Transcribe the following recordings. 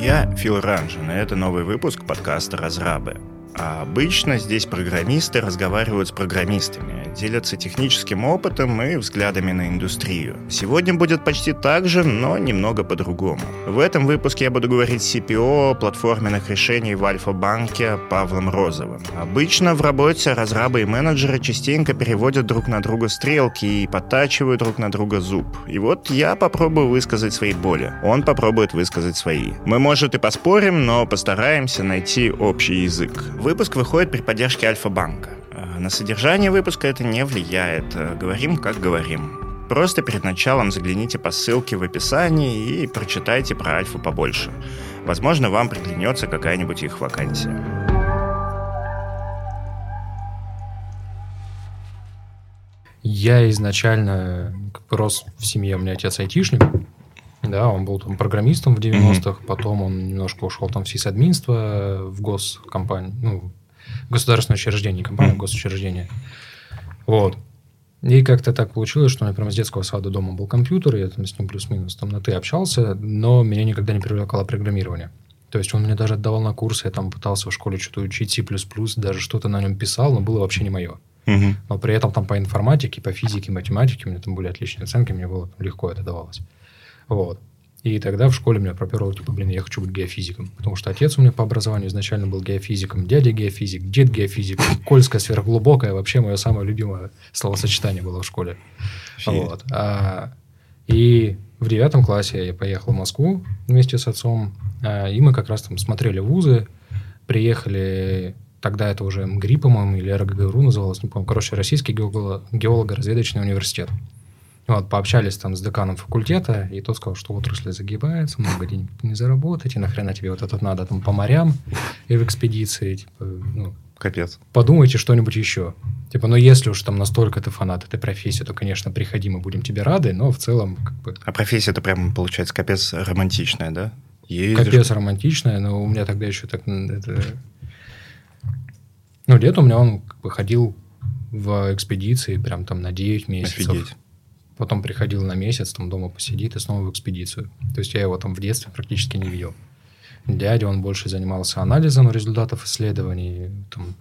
Я Фил Ранжин, и это новый выпуск подкаста «Разрабы». А обычно здесь программисты разговаривают с программистами, делятся техническим опытом и взглядами на индустрию. Сегодня будет почти так же, но немного по-другому. В этом выпуске я буду говорить с CPO платформенных решений в Альфа-банке Павлом Розовым. Обычно в работе разрабы и менеджеры частенько переводят друг на друга стрелки и подтачивают друг на друга зуб. И вот я попробую высказать свои боли. Он попробует высказать свои. Мы, может, и поспорим, но постараемся найти общий язык. Выпуск выходит при поддержке Альфа-банка. Э, на содержание выпуска это не влияет. Э, говорим, как говорим. Просто перед началом загляните по ссылке в описании и прочитайте про Альфа побольше. Возможно, вам приглянется какая-нибудь их вакансия. Я изначально рос в семье, у меня отец айтишник, да, он был там программистом в 90-х, mm-hmm. потом он немножко ушел там в сисадминство, в госкомпанию, ну, государственное учреждение, компания, госучреждение. Вот. И как-то так получилось, что у меня прямо с детского сада дома был компьютер, я там с ним плюс-минус там на «ты» общался, но меня никогда не привлекало программирование. То есть он мне даже отдавал на курсы, я там пытался в школе что-то учить, C++, даже что-то на нем писал, но было вообще не мое. Угу. Но при этом там по информатике, по физике, математике у меня там были отличные оценки, мне было легко это давалось. Вот. И тогда в школе меня проперло, типа, блин, я хочу быть геофизиком. Потому что отец у меня по образованию изначально был геофизиком, дядя геофизик, дед геофизик, Кольская сверхглубокая. Вообще мое самое любимое словосочетание было в школе. Вот. А, и в девятом классе я поехал в Москву вместе с отцом. А, и мы как раз там смотрели вузы, приехали тогда это уже МГРИ, по-моему, или РГГРУ называлось, не помню. Короче, Российский геолого-разведочный университет. Вот, пообщались там с деканом факультета, и тот сказал, что отрасль загибается, много денег не заработать, и нахрена тебе вот это надо там по морям и в экспедиции, типа, ну, Капец. Подумайте что-нибудь еще. Типа, ну, если уж там настолько ты фанат этой профессии, то, конечно, приходи, мы будем тебе рады, но в целом, как бы... А профессия это прям, получается, капец романтичная, да? Ездишь... Капец романтичная, но у меня тогда еще так... Это... Ну, дед у меня, он как бы ходил в экспедиции прям там на 9 месяцев. Офигеть потом приходил на месяц, там дома посидит и снова в экспедицию. То есть я его там в детстве практически не видел. Дядя, он больше занимался анализом результатов исследований, там,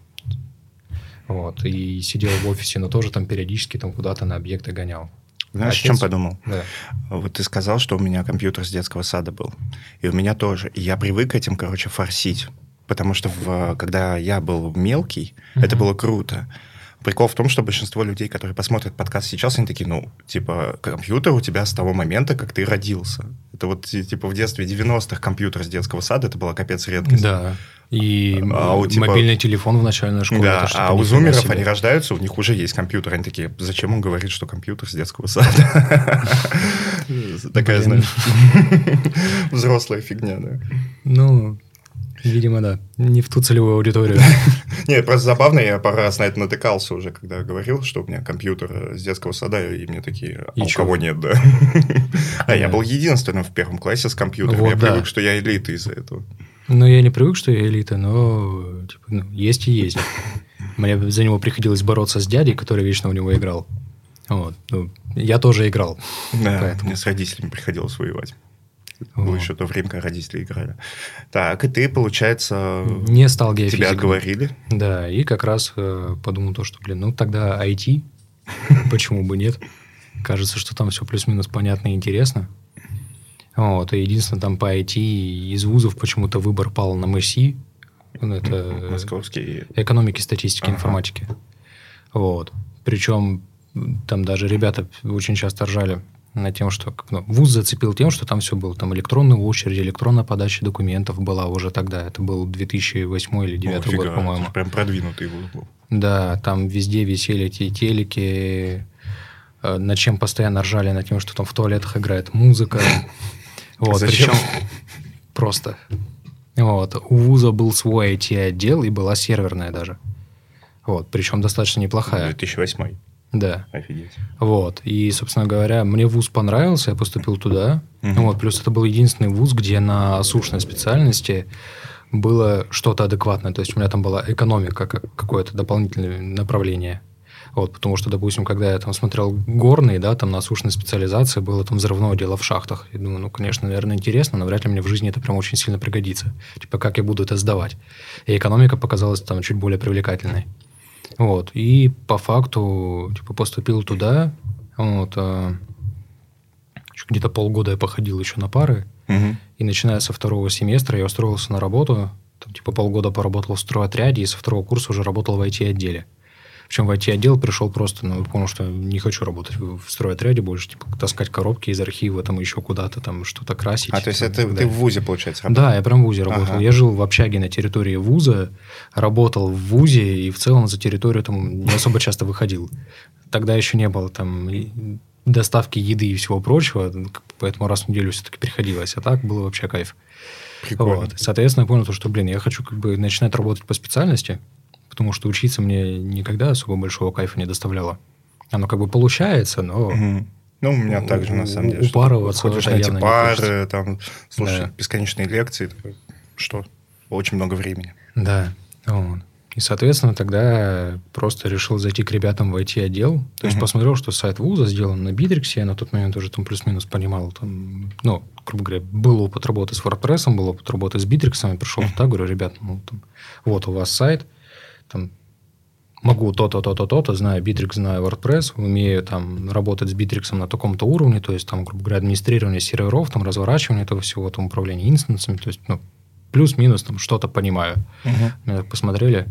вот, и сидел в офисе, но тоже там периодически там куда-то на объекты гонял. Знаешь, Отец... о чем подумал? Да. Вот ты сказал, что у меня компьютер с детского сада был. И у меня тоже. И я привык этим, короче, форсить. Потому что в, когда я был мелкий, uh-huh. это было круто. Прикол в том, что большинство людей, которые посмотрят подкаст сейчас, они такие, ну, типа, компьютер у тебя с того момента, как ты родился. Это вот, типа, в детстве 90-х компьютер с детского сада, это была капец редкость. Да. И а у, типа, мобильный телефон в начальной школе. Да, а у зумеров себе. они рождаются, у них уже есть компьютер. Они такие, зачем он говорит, что компьютер с детского сада? Такая, знаешь, взрослая фигня, да. Ну, Видимо, да. Не в ту целевую аудиторию. Нет, просто забавно, я пару раз на это натыкался уже, когда говорил, что у меня компьютер с детского сада, и мне такие, а у кого нет, да. А я был единственным в первом классе с компьютером. Я привык, что я элита из-за этого. Ну, я не привык, что я элита, но типа, ну, есть и есть. Мне за него приходилось бороться с дядей, который вечно у него играл. Вот. Ну, я тоже играл. Да, поэтому. мне с родителями приходилось воевать. Было еще то время, когда родители играли. Так, и ты, получается... Не стал геофизиком. Тебя отговорили. Да, и как раз э, подумал то, что, блин, ну тогда IT, почему бы нет? Кажется, что там все плюс-минус понятно и интересно. Вот, и единственное, там по IT из вузов почему-то выбор пал на МСИ. Ну, это Московский. Экономики, статистики, ага. информатики. Вот. Причем там даже ребята очень часто ржали на тем, что ну, ВУЗ зацепил тем, что там все было. Там электронная очередь, электронная подача документов была уже тогда. Это был 2008 или 2009 год, по-моему. Прям продвинутый ВУЗ был. Да, там везде висели эти телеки, э, над чем постоянно ржали, над тем, что там в туалетах играет музыка. Вот, причем просто. Вот. У ВУЗа был свой IT-отдел и была серверная даже. Вот, причем достаточно неплохая. 2008. Да. Офигеть. Вот. И, собственно говоря, мне вуз понравился, я поступил туда. Угу. Вот. Плюс это был единственный вуз, где на сушной специальности было что-то адекватное. То есть у меня там была экономика, как какое-то дополнительное направление. Вот, потому что, допустим, когда я там смотрел горные, да, там насущная специализация, было там взрывное дело в шахтах. Я думаю, ну, конечно, наверное, интересно, но вряд ли мне в жизни это прям очень сильно пригодится. Типа, как я буду это сдавать? И экономика показалась там чуть более привлекательной. Вот, и по факту, типа, поступил туда, вот, а, где-то полгода я походил еще на пары, Мгм. и начиная со второго семестра я устроился на работу, там, типа полгода поработал в стройотряде, и со второго курса уже работал в IT-отделе. Причем в IT-отдел пришел просто, ну, понял, что не хочу работать в стройотряде больше, типа, таскать коробки из архива, там, еще куда-то, там, что-то красить. А, то есть там, это ты в ВУЗе, получается, работал? Да, я прям в ВУЗе работал. Ага. Я жил в общаге на территории ВУЗа, работал в ВУЗе и в целом за территорию там не особо часто выходил. Тогда еще не было там доставки еды и всего прочего, поэтому раз в неделю все-таки приходилось. А так было вообще кайф. Прикольно. Вот. Соответственно, я понял, то, что, блин, я хочу как бы начинать работать по специальности, потому что учиться мне никогда особо большого кайфа не доставляло. Оно как бы получается, но... Мгм. Ну, у меня У- также, на самом деле. упарываться Ходишь на эти пары, там, слушаешь Да. бесконечные лекции. Что? Очень много времени. Да. Вот. И, соответственно, тогда просто решил зайти к ребятам в IT-отдел. То есть Мгм. посмотрел, что сайт вуза сделан на Битриксе. Я на тот момент уже там плюс-минус понимал. Там, ну, грубо говоря, был опыт работы с WordPress, был опыт работы с Битриксом. Я пришел туда, говорю, ребят, ну, там, вот у вас сайт, там, могу то-то, то-то, то-то, знаю Bittrex, знаю WordPress, умею там работать с Bittrex на таком-то уровне, то есть там, грубо говоря, администрирование серверов, там разворачивание этого всего, там управление инстансами, то есть, ну, плюс-минус там что-то понимаю. Меня так посмотрели,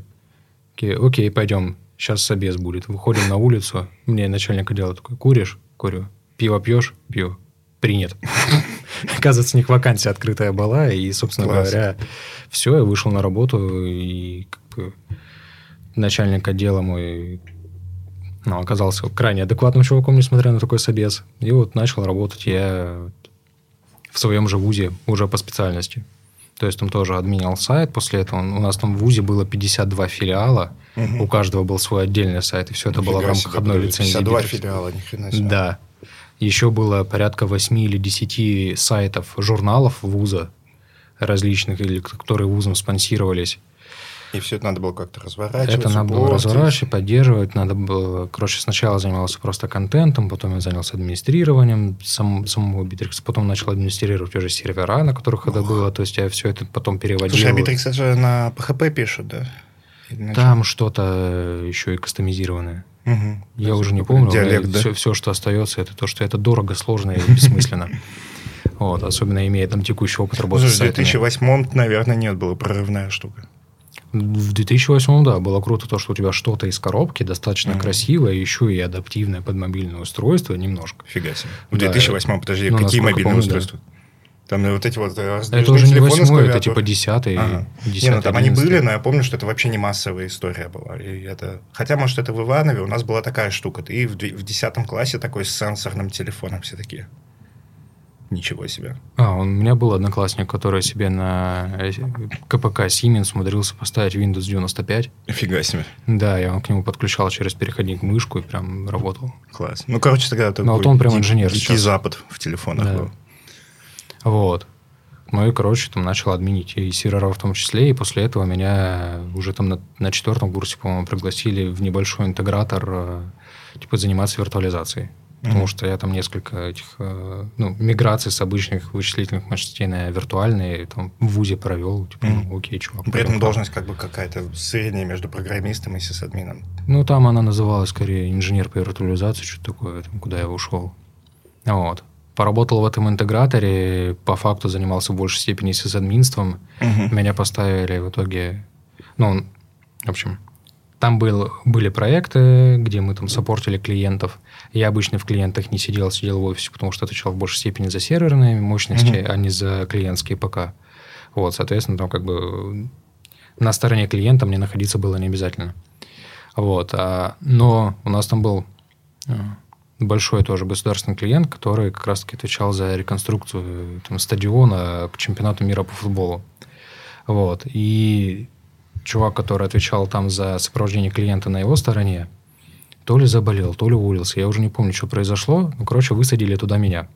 окей, окей, пойдем, сейчас собес будет. Выходим на улицу, мне начальник отдела такой, куришь? Курю. Пиво пьешь? Пью. Принят. Оказывается, у них вакансия открытая была, и, собственно Класс. говоря, все, я вышел на работу, и как бы начальник отдела мой ну, оказался крайне адекватным чуваком, несмотря на такой собес. И вот начал работать я в своем же вузе уже по специальности. То есть там тоже админил сайт. После этого у нас там в ВУЗе было 52 филиала. Мгм. У каждого был свой отдельный сайт. И все это было в рамках себе, одной лицензии. 52 Bittrex. филиала, ни хрена себе. Да. Еще было порядка 8 или 10 сайтов, журналов вуза различных, или которые вузом спонсировались. И все это надо было как-то разворачивать. Это надо было разворачивать, поддерживать. Надо было... Короче, сначала занимался просто контентом, потом я занялся администрированием сам, самого Bittrex, потом начал администрировать уже сервера, на которых это было. То есть я все это потом переводил. Слушай, а это же на PHP пишут, да? На Там что-то еще и кастомизированное. Мгм. Я Это уже не помню. Диалект, да? все, все, что остается, это то, что это дорого, сложно и бессмысленно. Вот, особенно имея там текущий опыт работы Слушай, с в сайтами. 2008, наверное, нет, была прорывная штука. В 2008, да, было круто то, что у тебя что-то из коробки достаточно Мгм. красивое, еще и адаптивное под мобильное устройство немножко. Фига себе. В Да, 2008, подожди, ну, какие мобильные помню, устройства? Там ну, вот эти вот э, Это уже не восьмой, это типа десятый. Ага. Не, ну там они были, но я помню, что это вообще не массовая история была. И это... Хотя, может, это в Иванове у нас была такая штука. Ты в, 10 классе такой с сенсорным телефоном все такие. Ничего себе. А, он, у меня был одноклассник, который себе на э, КПК Siemens умудрился поставить Windows 95. Фига себе. Да, я он к нему подключал через переходник мышку и прям работал. Класс. Ну, короче, тогда такой Ну, вот он прям инженер Дикий сейчас. запад в телефонах Да. был. Вот. Ну и, короче, там начал админить и сервера в том числе, и после этого меня уже там на, на четвертом курсе, по-моему, пригласили в небольшой интегратор, э, типа, заниматься виртуализацией. Потому Мгм. что я там несколько этих, э, ну, миграций с обычных вычислительных мощностей на виртуальные там в ВУЗе провел. Типа, Мгм. ну, окей, чувак. При этом должность как бы какая-то средняя между программистом и сисадмином. Ну, там она называлась скорее инженер по виртуализации, что-то такое, там, куда я ушел. Вот. Поработал в этом интеграторе, по факту занимался в большей степени сисадминством. Меня поставили в итоге... Ну, в общем, там был, были проекты, где мы там саппортили клиентов. Я обычно в клиентах не сидел, сидел в офисе, потому что отвечал в большей степени за серверные мощности, Мгм. а не за клиентские ПК. Вот, соответственно, там как бы на стороне клиента мне находиться было не обязательно. Вот, а, но у нас там был а, большой тоже государственный клиент, который как раз-таки отвечал за реконструкцию там, стадиона к чемпионату мира по футболу. Вот. И чувак, который отвечал там за сопровождение клиента на его стороне, то ли заболел, то ли уволился. Я уже не помню, что произошло. Ну, короче, высадили туда меня.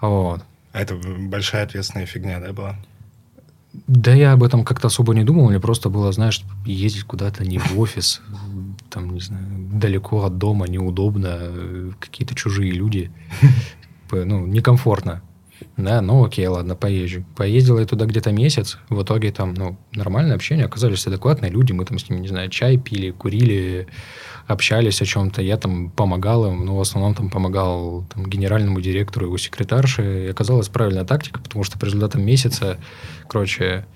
Вот. А это большая ответственная фигня, да, была? Да я об этом как-то особо не думал. Мне просто было, знаешь, ездить куда-то не в офис, там, не знаю, далеко от дома, неудобно, какие-то чужие люди. Ну, некомфортно. Да, ну окей, ладно, поезжу. Поездил я туда где-то месяц, в итоге там, ну, нормальное общение, оказались адекватные люди, мы там с ними, не знаю, чай пили, курили, общались о чем-то, я там помогал им, но в основном там помогал там, генеральному директору, его секретарше, и оказалась правильная тактика, потому что по результатам месяца, короче,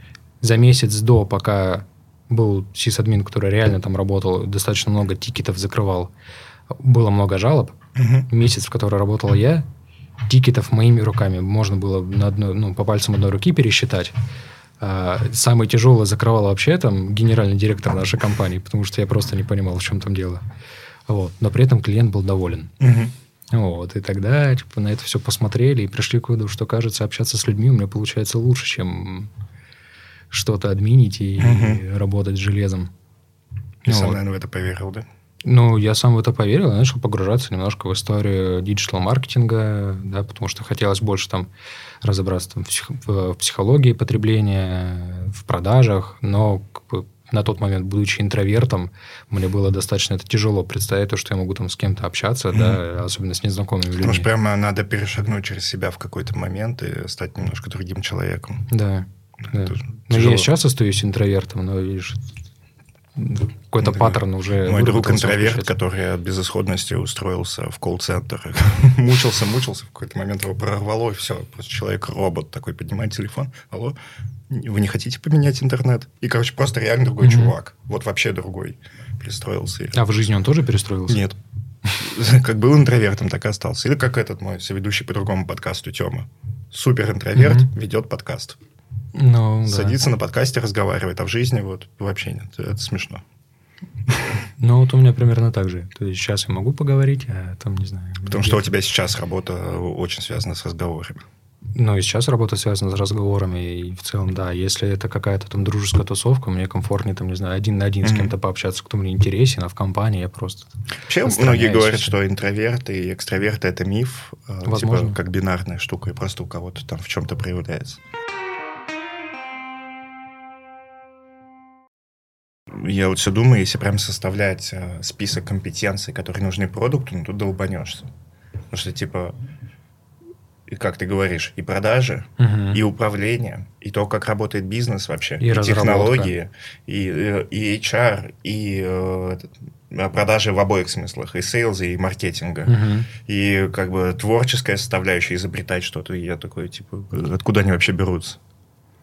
за месяц до, пока был сисадмин, который реально там работал, достаточно много тикетов закрывал, было много жалоб. Угу. Месяц, в который работал я, тикетов моими руками можно было на одной, ну, по пальцам одной руки пересчитать. А самый тяжелый закрывал вообще там генеральный директор нашей компании, потому что я просто не понимал, в чем там дело. Вот. Но при этом клиент был доволен. Угу. Вот. И тогда типа, на это все посмотрели и пришли к выводу, что, кажется, общаться с людьми у меня получается лучше, чем что-то админить и угу. работать с железом. И ну, сам, вот. наверное, в это поверил, да? Ну, я сам в это поверил и начал погружаться немножко в историю диджитал-маркетинга, да, потому что хотелось больше там разобраться там, в, псих, в психологии потребления, в продажах, но как бы, на тот момент, будучи интровертом, мне было достаточно это тяжело представить то, что я могу там с кем-то общаться, mm-hmm. да, особенно с незнакомыми людьми. Потому что прямо надо перешагнуть через себя в какой-то момент и стать немножко другим человеком. Да. да. Ну, я сейчас остаюсь интровертом, но видишь, какой-то да. паттерн уже... Мой друг интроверт, который от безысходности устроился в колл-центр. мучился, мучился, в какой-то момент его прорвало, и все. Просто человек-робот такой поднимает телефон. Алло, вы не хотите поменять интернет? И, короче, просто реально другой mm-hmm. чувак. Вот вообще другой. Перестроился. А в жизни он тоже перестроился? Нет. Как был интровертом, так и остался. Или как этот мой соведущий по другому подкасту Тёма. Супер интроверт, ведет подкаст. Ну, Садится да. на подкасте, разговаривает, а в жизни вот вообще нет. Это смешно. Ну, вот у меня примерно так же. То есть сейчас я могу поговорить, а там, не знаю... Потому что у тебя сейчас работа очень связана с разговорами. Ну, и сейчас работа связана с разговорами, и в целом, да, если это какая-то там дружеская тусовка, мне комфортнее, там, не знаю, один на один mm-hmm. с кем-то пообщаться, кто мне интересен, а в компании я просто... Вообще, многие говорят, что интроверты и экстраверты – это миф, э, типа Возможно. типа как бинарная штука, и просто у кого-то там в чем-то проявляется. Я вот все думаю, если прям составлять э, список компетенций, которые нужны продукту, ну, тут долбанешься. Потому что, типа, и как ты говоришь, и продажи, угу. и управление, и то, как работает бизнес вообще, и, и технологии, и, и HR, и э, продажи в обоих смыслах, и сейлза, и маркетинга, угу. и как бы творческая составляющая, изобретать что-то. И я такой, типа, откуда они вообще берутся?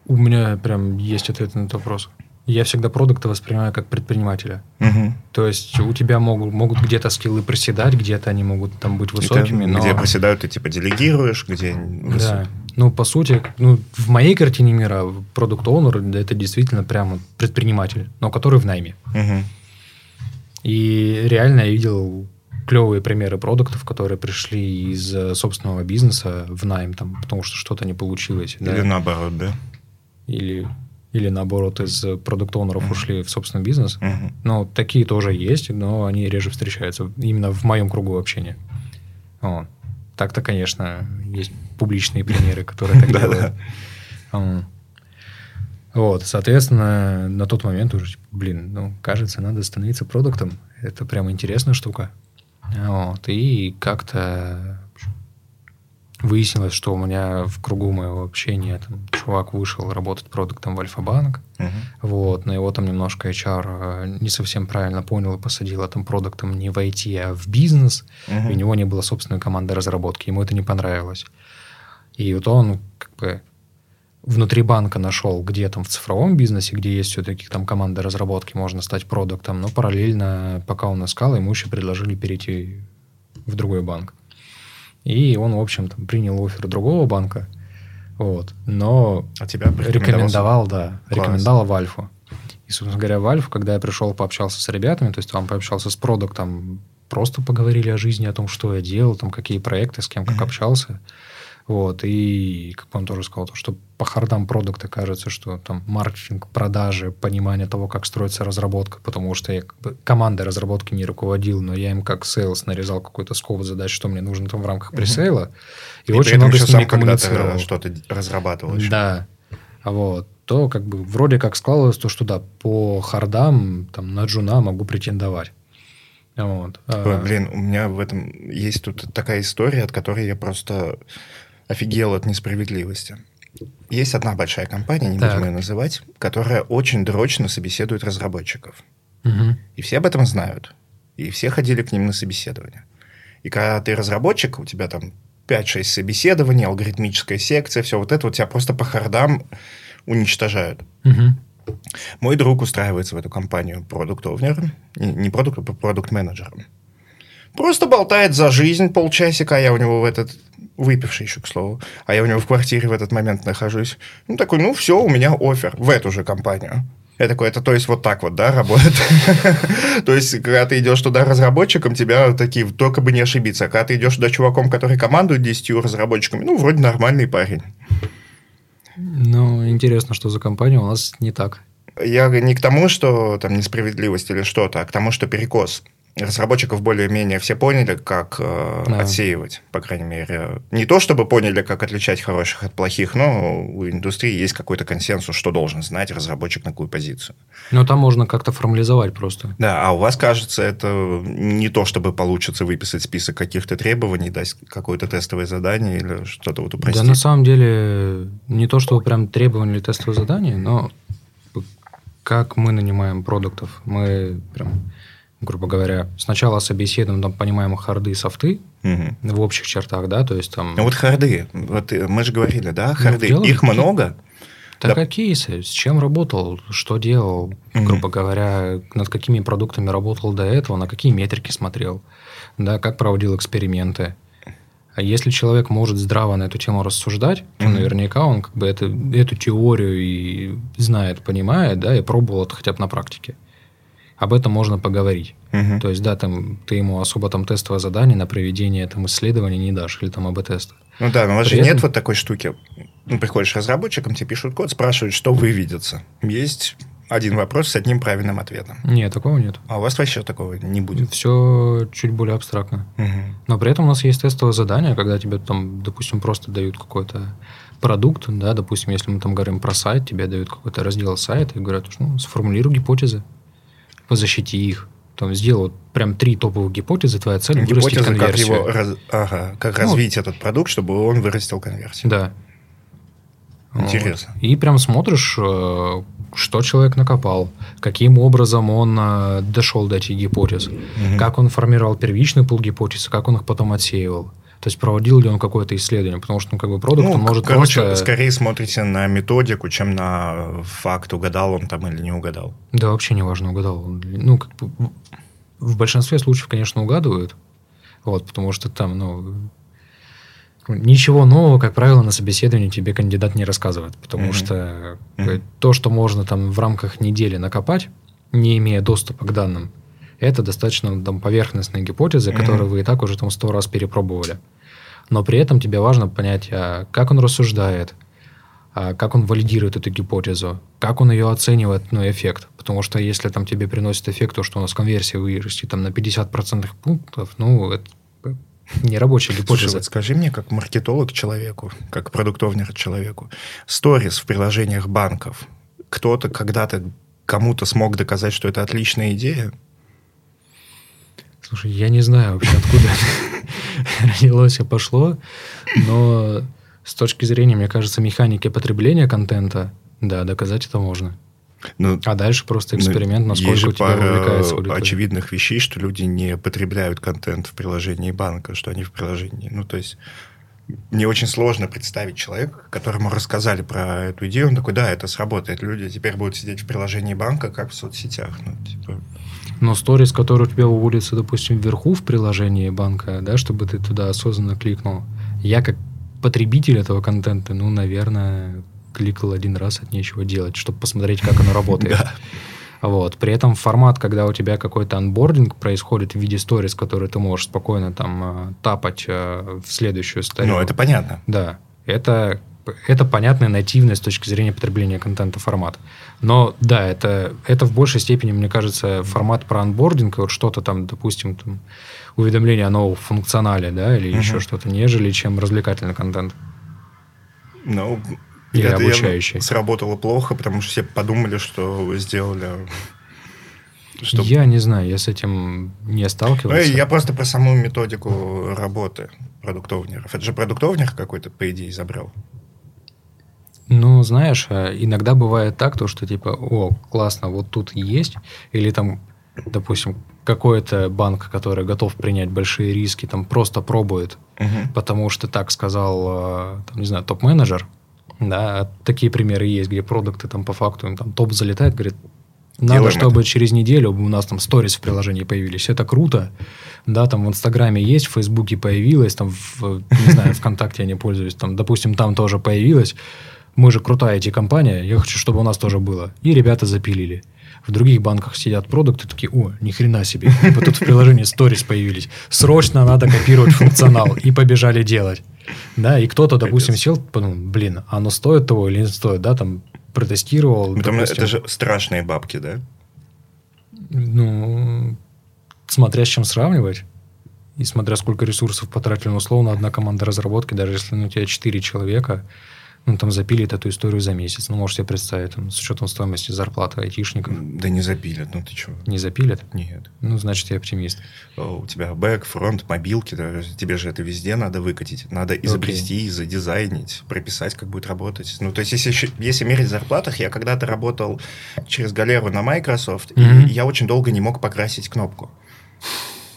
У меня прям есть ответ на этот вопрос. Я всегда продукты воспринимаю как предпринимателя. Угу. То есть у тебя могут, могут где-то скиллы проседать, где-то они могут там быть высокими. Это, но... Где проседают, ты типа делегируешь, где... Да. Ну, по сути, ну, в моей картине мира продукт оунер это действительно прямо предприниматель, но который в найме. Угу. И реально я видел клевые примеры продуктов, которые пришли из э, собственного бизнеса в найм, там, потому что что-то не получилось. Или да? наоборот, да? Или или наоборот из продукт-оунеров mm-hmm. ушли в собственный бизнес. Mm-hmm. Ну, такие тоже есть, но они реже встречаются именно в моем кругу общения. Вот. Так-то, конечно, есть публичные примеры, которые так делают. Вот, соответственно, на тот момент уже, типа, блин, ну, кажется, надо становиться продуктом. Это прям интересная штука. Вот, и как-то Выяснилось, что у меня в кругу моего общения там, чувак вышел работать продуктом в Альфа-банк. Uh-huh. Вот, но его там немножко HR э, не совсем правильно понял и посадил там продуктом не в IT, а в бизнес. Uh-huh. И у него не было собственной команды разработки. Ему это не понравилось. И вот он как бы внутри банка нашел, где там в цифровом бизнесе, где есть все-таки там команда разработки, можно стать продуктом, но параллельно, пока он искал, ему еще предложили перейти в другой банк. И он, в общем, там, принял оффер другого банка, вот, но а тебя рекомендовал, да, Класс. рекомендовал в Альфу. И, собственно говоря, в Альфу, когда я пришел, пообщался с ребятами, то есть там пообщался с продактом, просто поговорили о жизни, о том, что я делал, там, какие проекты, с кем как mm-hmm. общался. Вот, и, как он тоже сказал, что по хардам продакта кажется, что там маркетинг, продажи, понимание того, как строится разработка, потому что я как бы, командой разработки не руководил, но я им как sales нарезал какой-то scope задач, что мне нужно там в рамках пресейла, и, и очень много с ними коммуницировал. что-то разрабатывал еще. Да, вот, то как бы вроде как складывалось то, что да, по хардам там на джуна могу претендовать. Вот. Ой, блин, у меня в этом есть тут такая история, от которой я просто офигел от несправедливости. Есть одна большая компания, не Так. будем ее называть, которая очень дрочно собеседует разработчиков. Мгм. И все об этом знают. И все ходили к ним на собеседование. И когда ты разработчик, у тебя там 5-6 собеседований, алгоритмическая секция, все вот это, вот тебя просто по хардам уничтожают. Мгм. Мой друг устраивается в эту компанию продукт-овнером, не, не продукт, а продукт-менеджером. Просто болтает за жизнь полчасика, а я у него в этот... Выпивший еще, к слову. А я у него в квартире в этот момент нахожусь. Ну, такой, ну, все, у меня офер в эту же компанию. Я такой, это то есть вот так вот, да, работает? То есть, когда ты идешь туда разработчиком, тебя такие, только бы не ошибиться. Когда ты идешь туда чуваком, который командует 10 разработчиками, ну, вроде нормальный парень. Ну, интересно, что за компания у нас не так. Я не к тому, что там несправедливость или что-то, а к тому, что перекос. Разработчиков более-менее все поняли, как э, Да. отсеивать, по крайней мере. Не то, чтобы поняли, как отличать хороших от плохих, но у индустрии есть какой-то консенсус, что должен знать разработчик на какую позицию. Но там можно как-то формализовать просто. Да, а у вас, кажется, это не то, чтобы получится выписать список каких-то требований, дать какое-то тестовое задание или что-то вот упростить. Да, на самом деле, не то, что прям требования или тестовые задания, но как мы нанимаем продуктов, мы прям, грубо говоря, сначала собеседуем, там понимаем харды и софты Мгм. в общих чертах, да, то есть там... Ну вот харды, вот э, мы же говорили, да, харды, дело их много. Так да. а кейсы, с чем работал, что делал, Мгм. грубо говоря, над какими продуктами работал до этого, на какие метрики смотрел, да, как проводил эксперименты. А если человек может здраво на эту тему рассуждать, то Мгм. наверняка он как бы это, эту теорию и знает, понимает, да, и пробовал это хотя бы на практике. Об этом можно поговорить. Мгм. То есть, да, там ты ему особо там тестовое задание на проведение там исследований не дашь, или там АБ-теста. Ну да, но у вас же нет этом- вот такой штуки. Ну, приходишь разработчиком, тебе пишут код, спрашивают, что выведется. Есть один вопрос с одним правильным ответом. Нет, такого нет. А у вас вообще такого не будет. Все чуть более абстрактно. Мгм. Но при этом у нас есть тестовое задание, когда тебе там, допустим, просто дают какой-то продукт, да, допустим, если мы там говорим про сайт, тебе дают какой-то раздел сайта и говорят, ну, сформулируй гипотезы, защити их. Там сделай вот прям три топовых гипотезы, твоя цель вырастить Гипотеза, как конверсию. его раз- ага, как Ну, развить этот продукт, чтобы он вырастил конверсию. Да. Интересно. Вот. И прям смотришь, что человек накопал, каким образом он дошел до этих гипотез, Мгм. как он формировал первичный пул гипотез, как он их потом отсеивал. То есть проводил ли он какое-то исследование, потому что ну, как бы продукт Ну, он может короче, просто... скорее смотрите на методику, чем на факт, угадал он там или не угадал. Да вообще не важно, угадал. он Ну, как бы, в- большинстве случаев, конечно, угадывают. Вот, потому что там, ну, ничего нового, как правило, на собеседовании тебе кандидат не рассказывает. Потому Мгм. что э, то, что можно там в рамках недели накопать, не имея доступа к данным, это достаточно там поверхностные гипотезы, Мгм. которые вы и так уже там сто раз перепробовали. Но при этом тебе важно понять, а как он рассуждает, а как он валидирует эту гипотезу, как он ее оценивает, ну, эффект. Потому что если там тебе приносит эффект, то, что у нас конверсия вырастет там на 50% пунктов, ну, это не рабочая Слушай, гипотеза. вот скажи мне, как маркетолог человеку, как продуктовнер человеку, сторис в приложениях банков, кто-то когда-то кому-то смог доказать, что это отличная идея? Слушай, я не знаю вообще, откуда родилось и пошло, но с точки зрения, мне кажется, механики потребления контента, да, доказать это можно. Ну, А дальше просто ну, эксперимент, насколько есть же у тебя пара вовлекается аудитория. очевидных вещей, что люди не потребляют контент в приложении банка, что они в приложении. Ну, то есть мне очень сложно представить человека, которому рассказали про эту идею, он такой, да, это сработает, люди теперь будут сидеть в приложении банка, как в соцсетях. Ну, типа, Но сторис, который у тебя выводится, допустим, вверху в приложении банка, да, чтобы ты туда осознанно кликнул, я как потребитель этого контента, ну, наверное, кликал один раз от нечего делать, чтобы посмотреть, как оно работает. Вот. При этом формат, когда у тебя какой-то анбординг происходит в виде сторис, который ты можешь спокойно там э, тапать э, в следующую стадию. Ну, это понятно. Да, это, это понятная нативная с точки зрения потребления контента формат. Но да, это, это в большей степени, мне кажется, формат про анбординг, вот что-то там, допустим, там, уведомление о новом функционале, да, или Мгм. еще что-то, нежели чем развлекательный контент. Ну, Или это обучающий. сработало плохо, потому что все подумали, что сделали Чтоб... Я не знаю, я с этим не сталкивался. Ну, я просто про саму методику работы продуктовнеров. Это же продуктовнер какой-то, по идее, забрал. Ну, знаешь, э, иногда бывает так, то, что типа, о, классно, вот тут есть, или там, допустим, какой-то банк, который готов принять большие риски, там просто пробует, угу. потому что так сказал, э, там, не знаю, топ-менеджер, да, такие примеры есть, где продукты там по факту им там топ залетает, говорит, надо, Делаем чтобы это. через неделю у нас там сторис в приложении появились. Это круто. Да, там в Инстаграме есть, в Фейсбуке появилось, там, в, не знаю, ВКонтакте я не пользуюсь, там, допустим, там тоже появилось. Мы же крутая IT-компания, я хочу, чтобы у нас тоже было. И ребята запилили. В других банках сидят продукты, такие, о, ни хрена себе. Вот тут в приложении сторис появились. Срочно надо копировать функционал. И побежали делать. Да, и кто-то, допустим, сел, подумал, блин, оно стоит того или не стоит, да, там протестировал. Ну, там это же страшные бабки, да? Ну, смотря с чем сравнивать. И смотря сколько ресурсов потратили, ну, условно, одна команда разработки, даже если ну, у тебя 4 человека, ну, там запилит эту историю за месяц. Ну, можете представить, там, с учетом стоимости зарплаты айтишников. Да не запилят, ну ты чего? Не запилят? Нет. Ну, значит, я оптимист. О, у тебя бэк, фронт, мобилки, да, тебе же это везде надо выкатить. Надо изобрести, okay. задизайнить, прописать, как будет работать. Ну, то есть, если, если мерить в зарплатах, я когда-то работал через галеру на Microsoft, mm-hmm. и я очень долго не мог покрасить кнопку.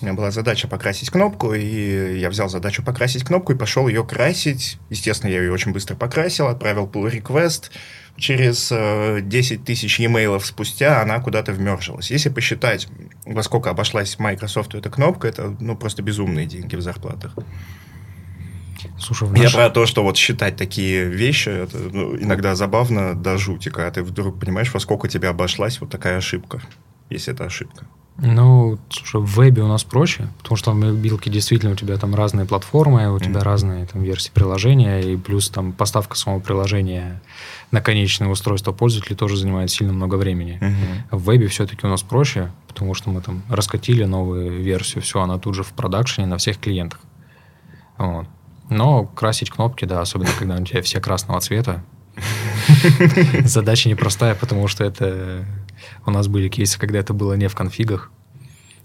У меня была задача покрасить кнопку, и я взял задачу покрасить кнопку и пошел ее красить. Естественно, я ее очень быстро покрасил, отправил pull request. Через э, 10 тысяч e-mail спустя она куда-то вмержилась. Если посчитать, во сколько обошлась Microsoft эта кнопка, это ну, просто безумные деньги в зарплатах. Слушай, в наш... Я про то, что вот считать такие вещи, это ну, иногда забавно до жути, когда ты вдруг понимаешь, во сколько тебе обошлась вот такая ошибка, если это ошибка. Ну, слушай, в вебе у нас проще, потому что в мобилке действительно у тебя там разные платформы, у mm-hmm. тебя разные там версии приложения, и плюс там поставка самого приложения на конечное устройство пользователя тоже занимает сильно много времени. Mm-hmm. В вебе все-таки у нас проще, потому что мы там раскатили новую версию, все, она тут же в продакшене на всех клиентах. Вот. Но красить кнопки, да, особенно когда у тебя все красного цвета, задача непростая, потому что это у нас были кейсы, когда это было не в конфигах,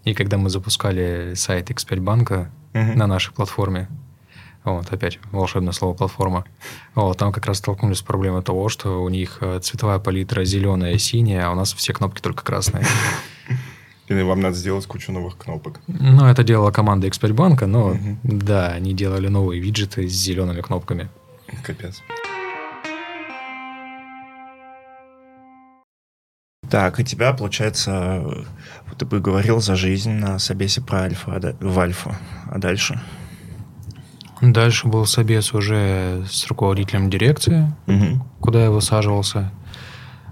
и когда мы запускали сайт X5 банка uh-huh. на нашей платформе, вот, опять волшебное слово платформа. Вот, там как раз столкнулись с проблемой того, что у них э, цветовая палитра зеленая, синяя, а у нас все кнопки только красные. И вам надо сделать кучу новых кнопок. Ну, это делала команда X5 банка, но угу. да, они делали новые виджеты с зелеными кнопками. Капец. Так, и тебя, получается, ты бы говорил за жизнь на собесе про альфа, а в альфа. А дальше? Дальше был собес уже с руководителем дирекции, угу. куда я высаживался.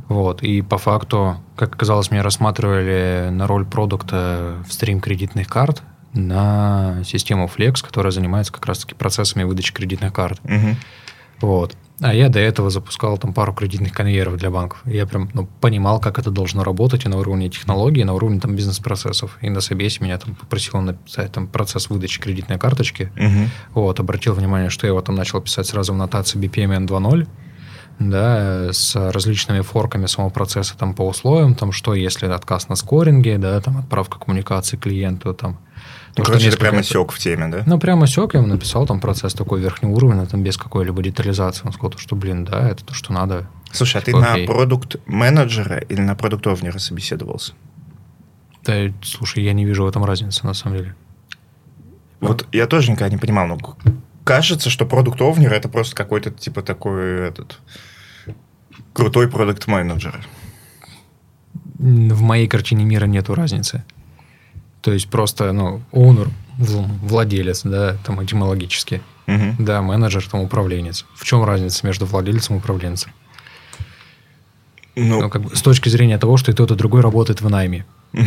Вот. И по факту, как оказалось, меня рассматривали на роль продукта в стрим кредитных карт на систему Flex, которая занимается как раз-таки процессами выдачи кредитных карт. Угу. Вот. А я до этого запускал там пару кредитных конвейеров для банков. Я прям ну, понимал, как это должно работать и на уровне технологий, и на уровне там бизнес-процессов. И на собесе меня там попросил написать там процесс выдачи кредитной карточки. Угу. Вот, обратил внимание, что я его там начал писать сразу в нотации BPMN 2.0 да, с различными форками самого процесса там по условиям, там что если отказ на скоринге, да, там отправка коммуникации клиенту, там ну, короче, ты прямо сек в теме, да? Ну, прямо сек, я ему написал там процесс такой верхний уровень, там без какой-либо детализации. Он сказал, что, блин, да, это то, что надо. Слушай, а ты типа, окей. на продукт-менеджера или на продукт-овнера собеседовался? Да, слушай, я не вижу в этом разницы, на самом деле. Вот я тоже никогда не понимал, но кажется, что продукт-овнер это просто какой-то типа такой этот крутой продукт-менеджер. В моей картине мира нету разницы. То есть просто, ну, owner, владелец, да, там этимологически. Угу. Да, менеджер, там управленец. В чем разница между владельцем и управленцем? Ну, ну как бы, с точки зрения того, что и тот, и другой работает в найме.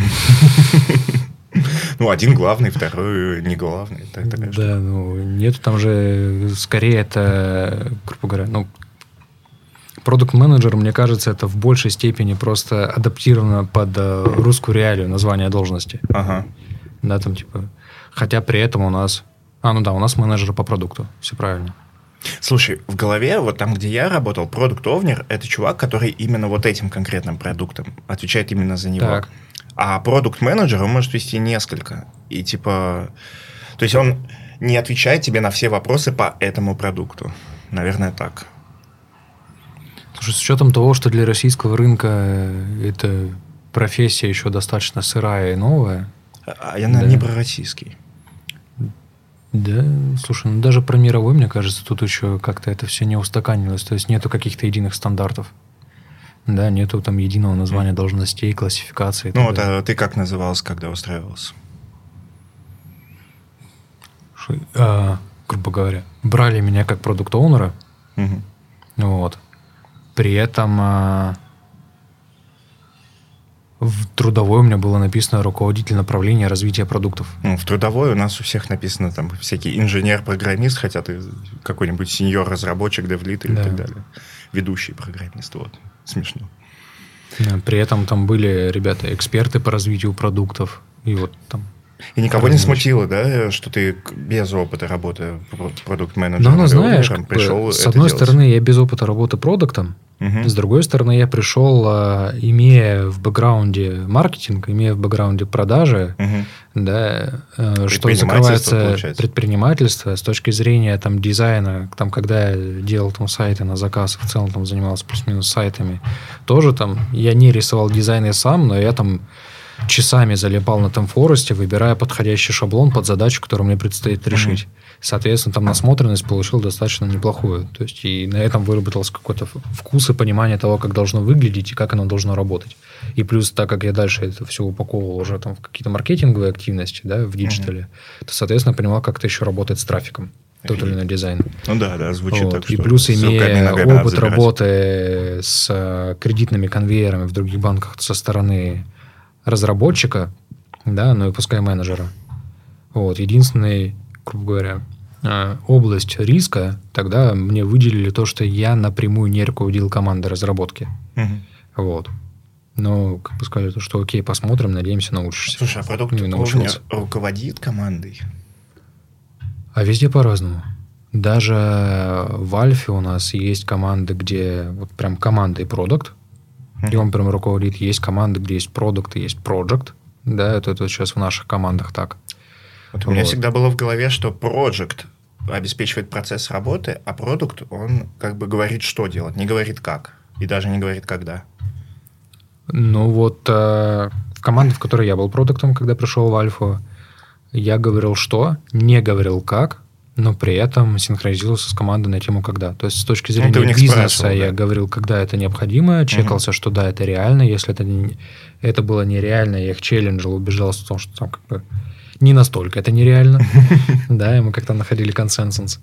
Ну, один главный, второй не главный. да, ну, нет, там же скорее это, грубо говоря, ну, Продукт-менеджер, мне кажется, это в большей степени просто адаптировано под э, русскую реалию название должности. Ага. Да, там типа... Хотя при этом у нас... А, ну да, у нас менеджер по продукту. Все правильно. Слушай, в голове, вот там, где я работал, продукт овнер это чувак, который именно вот этим конкретным продуктом отвечает именно за него. Так. А продукт-менеджер, он может вести несколько. И типа... То есть он не отвечает тебе на все вопросы по этому продукту. Наверное, так. Слушай, с учетом того, что для российского рынка э, эта профессия еще достаточно сырая и новая. А я, наверное, да. не про российский. Да, слушай, ну даже про мировой, мне кажется, тут еще как-то это все не устаканилось. То есть нету каких-то единых стандартов. Да, нету там единого названия должностей, классификации. Ну, вот а ты как назывался, когда устраивался? А, грубо говоря, брали меня как продукт-оунера. Угу. Вот. При этом а, в трудовой у меня было написано руководитель направления развития продуктов. Ну, в трудовой у нас у всех написано там всякий инженер-программист, хотя ты какой-нибудь сеньор-разработчик, девлит или да. так далее. Ведущий программист. Вот. Смешно. При этом там были ребята эксперты по развитию продуктов. И вот там и никого не смутило, да, что ты без опыта работы продукт-менеджером? Ну, знаешь, пришел с одной делать. стороны, я без опыта работы продуктом, Угу. С другой стороны, я пришел, а, имея в бэкграунде маркетинг, имея в бэкграунде продажи, угу. да, э, что закрывается получается. предпринимательство с точки зрения там, дизайна, там, когда я делал там, сайты на заказ, в целом там занимался плюс-минус сайтами, тоже там я не рисовал дизайны сам, но я там часами залипал на TemForest, выбирая подходящий шаблон под задачу, которую мне предстоит решить. Mm-hmm. Соответственно, там насмотренность получил достаточно неплохую. То есть и на этом выработался какой-то вкус и понимание того, как должно выглядеть и как оно должно работать. И плюс, так как я дальше это все упаковывал уже там в какие-то маркетинговые активности, да, в диджитале, mm-hmm. то, соответственно, понимал, как это еще работает с трафиком тот или иной дизайн. Ну да, да, звучит вот. так. И плюс, имея опыт работы с э, кредитными конвейерами в других банках со стороны разработчика, да, ну и пускай менеджера. Вот, единственный, грубо говоря, а, область риска, тогда мне выделили то, что я напрямую не руководил командой разработки. Угу. Вот. Но, как бы сказали, что окей, посмотрим, надеемся, научишься. Слушай, а продукт ну, руководит командой? А везде по-разному. Даже в Альфе у нас есть команды, где вот прям команда и продукт, mm-hmm. и он прям руководит. Есть команды, где есть продукт есть проект. Да, это, это сейчас в наших командах так. Вот у меня вот. всегда было в голове, что проект обеспечивает процесс работы, а продукт, он как бы говорит, что делать, не говорит как. И даже не говорит, когда. Ну вот э, в команде, в которой я был продуктом, когда пришел в Альфу, я говорил что, не говорил как, но при этом синхронизировался с командой на тему когда. То есть с точки ну, зрения ну, бизнеса я да. говорил, когда это необходимо, чекался, угу. что да, это реально. Если это, не, это было нереально, я их челленджил, убеждался в том, что там как бы не настолько это нереально. Да, и мы как-то находили консенсус.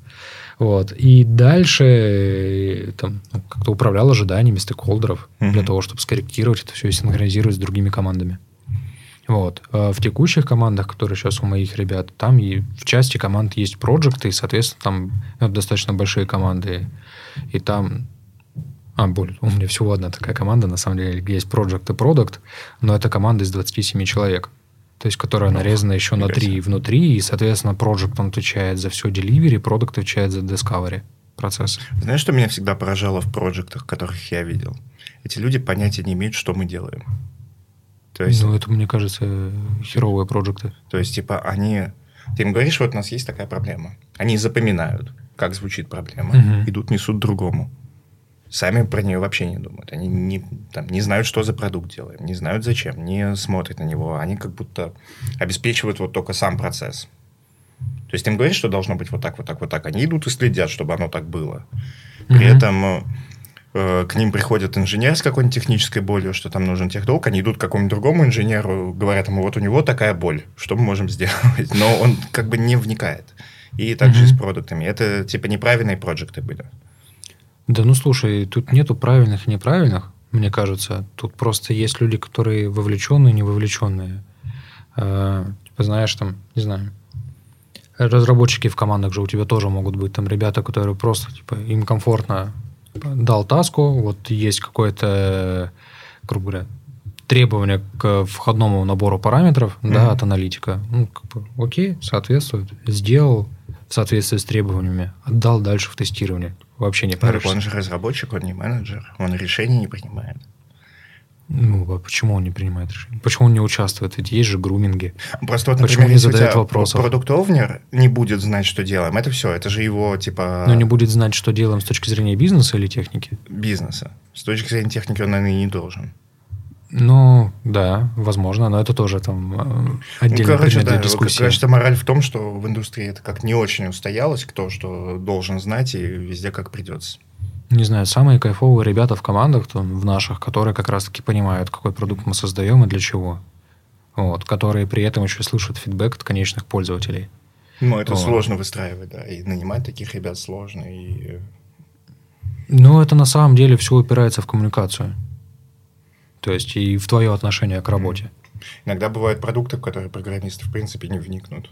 Вот. И дальше э, там, ну, как-то управлял ожиданиями стейкхолдеров для того, чтобы скорректировать это все и синхронизировать с другими командами. Вот. А в текущих командах, которые сейчас у моих ребят, там и в части команд есть проекты, и, соответственно, там ну, достаточно большие команды. И там а, более, у меня всего одна такая команда, на самом деле, есть Project и Product, но это команда из 27 человек то есть которая ну, нарезана еще на три внутри, и, соответственно, Project он отвечает за все delivery, Product отвечает за Discovery процесс. Знаешь, что меня всегда поражало в проектах, которых я видел? Эти люди понятия не имеют, что мы делаем. То есть, ну, это, мне кажется, херовые проекты. То есть, типа, они... Ты им говоришь, вот у нас есть такая проблема. Они запоминают, как звучит проблема, угу. идут, несут другому сами про нее вообще не думают. Они не, там, не знают, что за продукт делаем, не знают зачем, не смотрят на него. Они как будто обеспечивают вот только сам процесс. То есть им говорят, что должно быть вот так, вот так, вот так. Они идут и следят, чтобы оно так было. При mm-hmm. этом к ним приходит инженер с какой-нибудь технической болью, что там нужен техдолг, они идут к какому-нибудь другому инженеру, говорят ему, вот у него такая боль, что мы можем сделать? Но он как бы не вникает. И также mm-hmm. с продуктами. Это типа неправильные проекты были. Да ну слушай, тут нету правильных и неправильных, мне кажется. Тут просто есть люди, которые вовлеченные не вовлеченные. Э, типа, знаешь, там, не знаю, разработчики в командах же у тебя тоже могут быть там ребята, которые просто, типа, им комфортно дал таску, вот есть какое-то, грубо говоря, требование к входному набору параметров, mm-hmm. да, от аналитика. Ну, как бы, окей, соответствует. Сделал в соответствии с требованиями, отдал дальше в тестирование вообще не паришься. Он же разработчик, он не менеджер, он решений не принимает. Ну, а почему он не принимает решение? Почему он не участвует? Ведь есть же груминги. Просто вот, Почему например, не если у задает вопросов? продукт-овнер не будет знать, что делаем, это все, это же его, типа, Но не будет знать, что делаем с точки зрения бизнеса или техники. бизнеса. С точки зрения техники он, наверное, и не должен. Ну, да, возможно, но это тоже там э, Ну, короче, да, дискуссии. кажется, мораль в том, что в индустрии это как не очень устоялось, кто что должен знать, и везде как придется. Не знаю, самые кайфовые ребята в командах, там, в наших, которые как раз-таки понимают, какой продукт мы создаем и для чего. Вот, которые при этом еще слышат фидбэк от конечных пользователей. Ну, это Вот. сложно выстраивать, да, и нанимать таких ребят сложно, и... Но это на самом деле все упирается в коммуникацию. То есть и в твое отношение к работе. Иногда бывают продукты, в которые программисты, в принципе, не вникнут.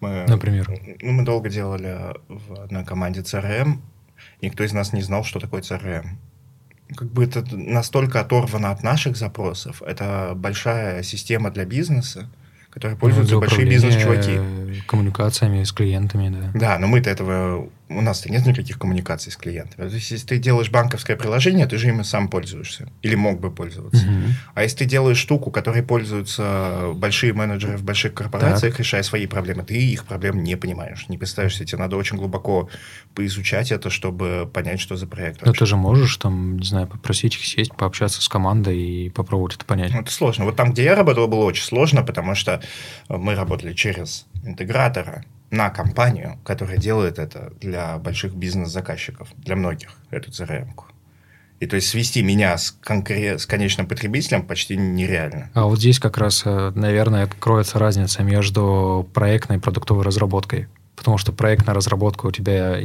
Мы, Например? Ну, мы долго делали в одной команде CRM. Никто из нас не знал, что такое CRM. Как бы это настолько оторвано от наших запросов. Это большая система для бизнеса, которой пользуются Ну, большие бизнес-чуваки. Коммуникациями с клиентами, да. Да, но мы-то этого... У нас-то нет никаких коммуникаций с клиентами. То есть, если ты делаешь банковское приложение, ты же им и сам пользуешься. Или мог бы пользоваться. Мгм. А если ты делаешь штуку, которой пользуются большие менеджеры в больших корпорациях, решая свои проблемы, ты их проблем не понимаешь, не представляешь себе. Тебе надо очень глубоко поизучать это, чтобы понять, что за проект. Вообще. ты же можешь там, не знаю, попросить их сесть, пообщаться с командой и попробовать это понять. Ну, Это сложно. Вот там, где я работал, было очень сложно, потому что мы работали через интегратора на компанию, которая делает это для больших бизнес-заказчиков, для многих, эту CRM-ку. И то есть свести меня с, конкре- с конечным потребителем почти нереально. А вот здесь как раз, э, наверное, кроется разница между проектной и продуктовой разработкой. Потому что проектная разработка у тебя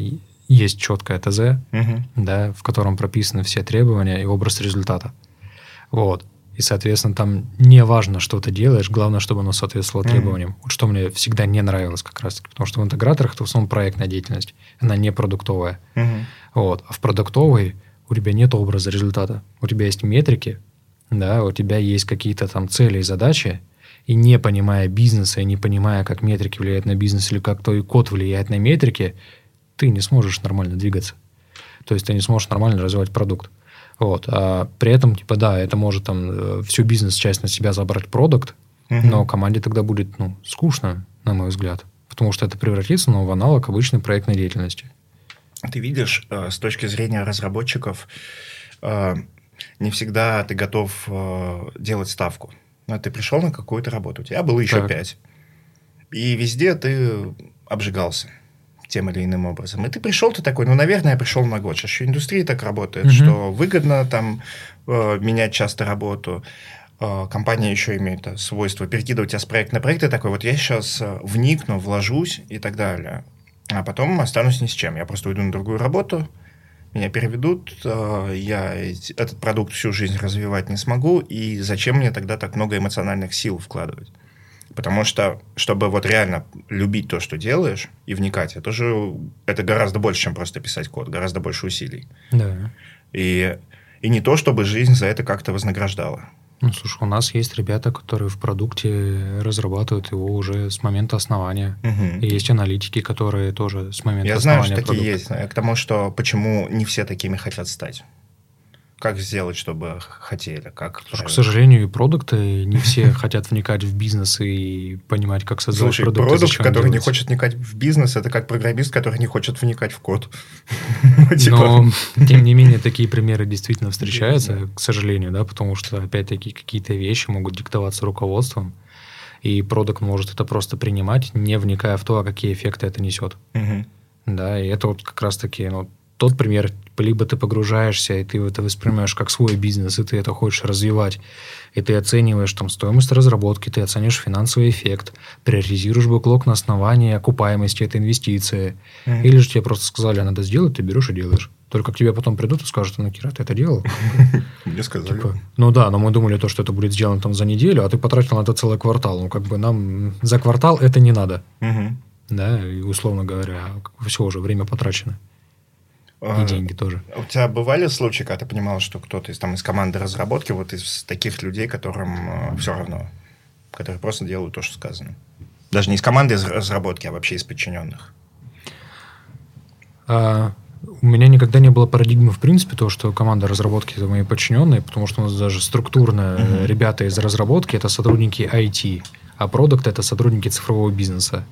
есть четкое ТЗ, Мгм. да, в котором прописаны все требования и образ результата. Вот. И, соответственно, там не важно, что ты делаешь, главное, чтобы оно соответствовало Мгм. требованиям. Вот что мне всегда не нравилось как раз потому что в интеграторах это в основном проектная деятельность, она не продуктовая. Мгм. Вот. А в продуктовой у тебя нет образа результата. У тебя есть метрики, да, у тебя есть какие-то там цели и задачи, и не понимая бизнеса, и не понимая, как метрики влияют на бизнес, или как твой код влияет на метрики, ты не сможешь нормально двигаться. То есть ты не сможешь нормально развивать продукт. Вот. А при этом, типа, да, это может там э, всю бизнес-часть на себя забрать продукт, Мгм. но команде тогда будет, ну, скучно, на мой взгляд. Потому что это превратится ну, в аналог обычной проектной деятельности. Ты видишь, э, с точки зрения разработчиков, э, не всегда ты готов делать ставку. Ну, Ты пришел на какую-то работу, у тебя было еще Так. пять. И везде ты обжигался тем или иным образом. И ты пришел, ты такой, ну, наверное, я пришел на год. Сейчас еще индустрия так работает, Мгм. что выгодно там э, менять часто работу. Э, компания еще имеет э, свойство перекидывать тебя с проекта на проект. Ты такой, вот я сейчас э, вникну, вложусь и так далее. А потом останусь ни с чем. Я просто уйду на другую работу, меня переведут, э, я этот продукт всю жизнь развивать не смогу, и зачем мне тогда так много эмоциональных сил вкладывать? Потому что, чтобы вот реально любить то, что делаешь, и вникать, это же это гораздо больше, чем просто писать код, гораздо больше усилий. Да. И, и не то, чтобы жизнь за это как-то вознаграждала. Ну, слушай, у нас есть ребята, которые в продукте разрабатывают его уже с момента основания. Мгм. И есть аналитики, которые тоже с момента Я знаю, основания что такие продукта. есть. К тому, что почему не все такими хотят стать. Как сделать, чтобы хотели? Как Слушай, к сожалению, и продукты не все хотят вникать в бизнес и понимать, как создавать Слушай, продукт. продукт, который не делать. хочет вникать в бизнес, это как программист, который не хочет вникать в код. Типа, Но, тем не менее, такие примеры действительно встречаются, к сожалению, да, потому что, опять-таки, какие-то вещи могут диктоваться руководством, и продукт может это просто принимать, не вникая в то, а какие эффекты это несет. Да, и это вот как раз-таки ну, тот пример, либо ты погружаешься, и ты это воспринимаешь как свой бизнес, и ты это хочешь развивать, и ты оцениваешь там стоимость разработки, ты оценишь финансовый эффект, приоритизируешь бэклог на основании окупаемости этой инвестиции. Мгм. Или же тебе просто сказали, а надо сделать, ты берешь и делаешь. Только к тебе потом придут и скажут, ну, Кира, ты это делал? Мне сказали. Типа, ну да, но мы думали то, что это будет сделано там за неделю, а ты потратил на это целый квартал. Ну, как бы нам за квартал это не надо. Мгм. Да, и условно говоря, все уже, время потрачено. И А, деньги тоже. У тебя бывали случаи, когда ты понимал, что кто-то из, там, из команды разработки, вот из таких людей, которым все равно, которые просто делают то, что сказано? Даже не из команды из разработки, а вообще из подчиненных. А, у меня никогда не было парадигмы, в принципе, то, что команда разработки это мои подчиненные, потому что у нас даже структурно угу. ребята из разработки это сотрудники IT, а продукт это сотрудники цифрового бизнеса.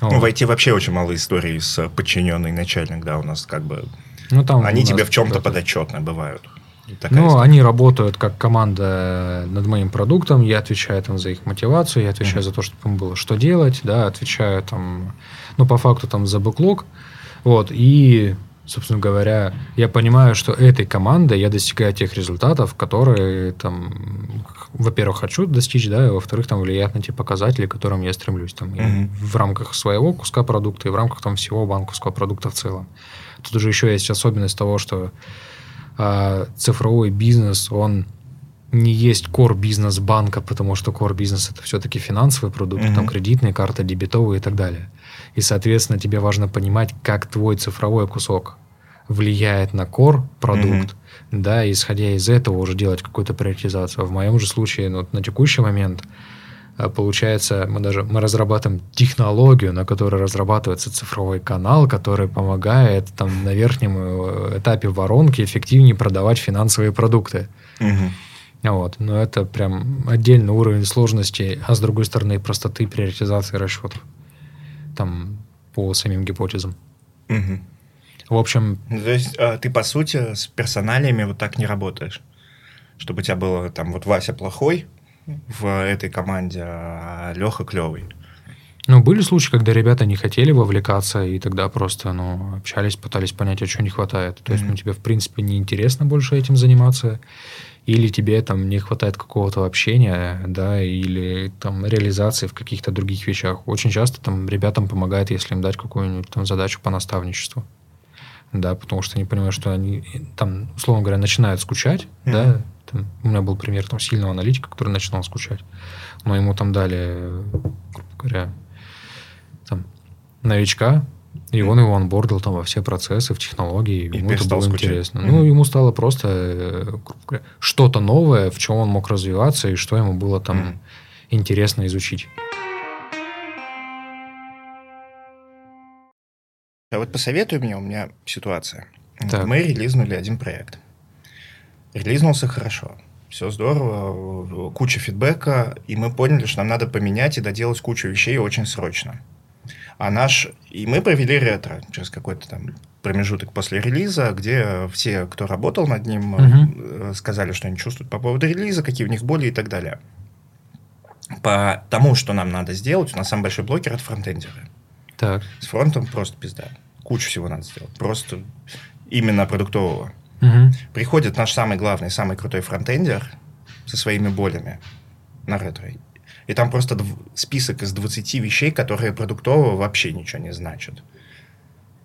Ну, в IT вообще очень мало историй с подчиненный начальник, да, у нас как бы... Ну, там Они тебе в чем-то подотчетны бывают. Такая ну, история. они работают как команда над моим продуктом, я отвечаю там за их мотивацию, я отвечаю mm-hmm. за то, чтобы им было что делать, да, отвечаю там, ну, по факту там за бэклог, вот, и собственно говоря, я понимаю, что этой командой я достигаю тех результатов, которые там, во-первых, хочу достичь, да, и во-вторых, там влияют на те показатели, к которым я стремлюсь, там, mm-hmm. в рамках своего куска продукта и в рамках там всего банковского продукта в целом. Тут уже еще есть особенность того, что э, цифровой бизнес, он не есть core бизнес банка, потому что core бизнес это все-таки финансовый продукт, mm-hmm. там кредитные карты, дебетовые и так далее. И, соответственно, тебе важно понимать, как твой цифровой кусок влияет на core продукт, mm-hmm. Да, исходя из этого уже делать какую-то приоритизацию. В моем же случае, ну, на текущий момент, э, получается, мы даже мы разрабатываем технологию, на которой разрабатывается цифровой канал, который помогает там на верхнем э, этапе воронки эффективнее продавать финансовые продукты. Mm-hmm. Вот. Но это прям отдельный уровень сложности, а с другой стороны простоты приоритизации расчетов там по самим гипотезам. Угу. В общем... То есть а, ты, по сути, с персоналиями вот так не работаешь? Чтобы у тебя было там вот Вася плохой в этой команде, а Леха клевый? Ну, были случаи, когда ребята не хотели вовлекаться, и тогда просто, ну, общались, пытались понять, а что не хватает. То mm-hmm. есть, ну, тебе, в принципе, неинтересно больше этим заниматься, или тебе там не хватает какого-то общения, да, или там реализации в каких-то других вещах. Очень часто там ребятам помогает, если им дать какую-нибудь там задачу по наставничеству. Да, потому что они понимают, что они там, условно говоря, начинают скучать, mm-hmm. да. Там, у меня был пример там сильного аналитика, который начинал скучать, но ему там дали, грубо говоря, там, новичка, и он его онбордил там во все процессы, в технологии, и ему это было скучать. интересно. Mm-hmm. Ну, ему стало просто э, что-то новое, в чем он мог развиваться, и что ему было там mm-hmm. интересно изучить. А вот посоветуй мне, у меня ситуация. Так. Мы релизнули один проект. Релизнулся хорошо. Все здорово, куча фидбэка, и мы поняли, что нам надо поменять и доделать кучу вещей очень срочно. А наш... И мы провели ретро через какой-то там промежуток после релиза, где все, кто работал над ним, uh-huh. сказали, что они чувствуют по поводу релиза, какие у них боли и так далее. По тому, что нам надо сделать, у нас самый большой блокер – это фронтендеры. Так. С фронтом просто пизда. Кучу всего надо сделать. Просто именно продуктового. Угу. Приходит наш самый главный, самый крутой фронтендер со своими болями на ретро и там просто список из 20 вещей, которые продуктово вообще ничего не значат.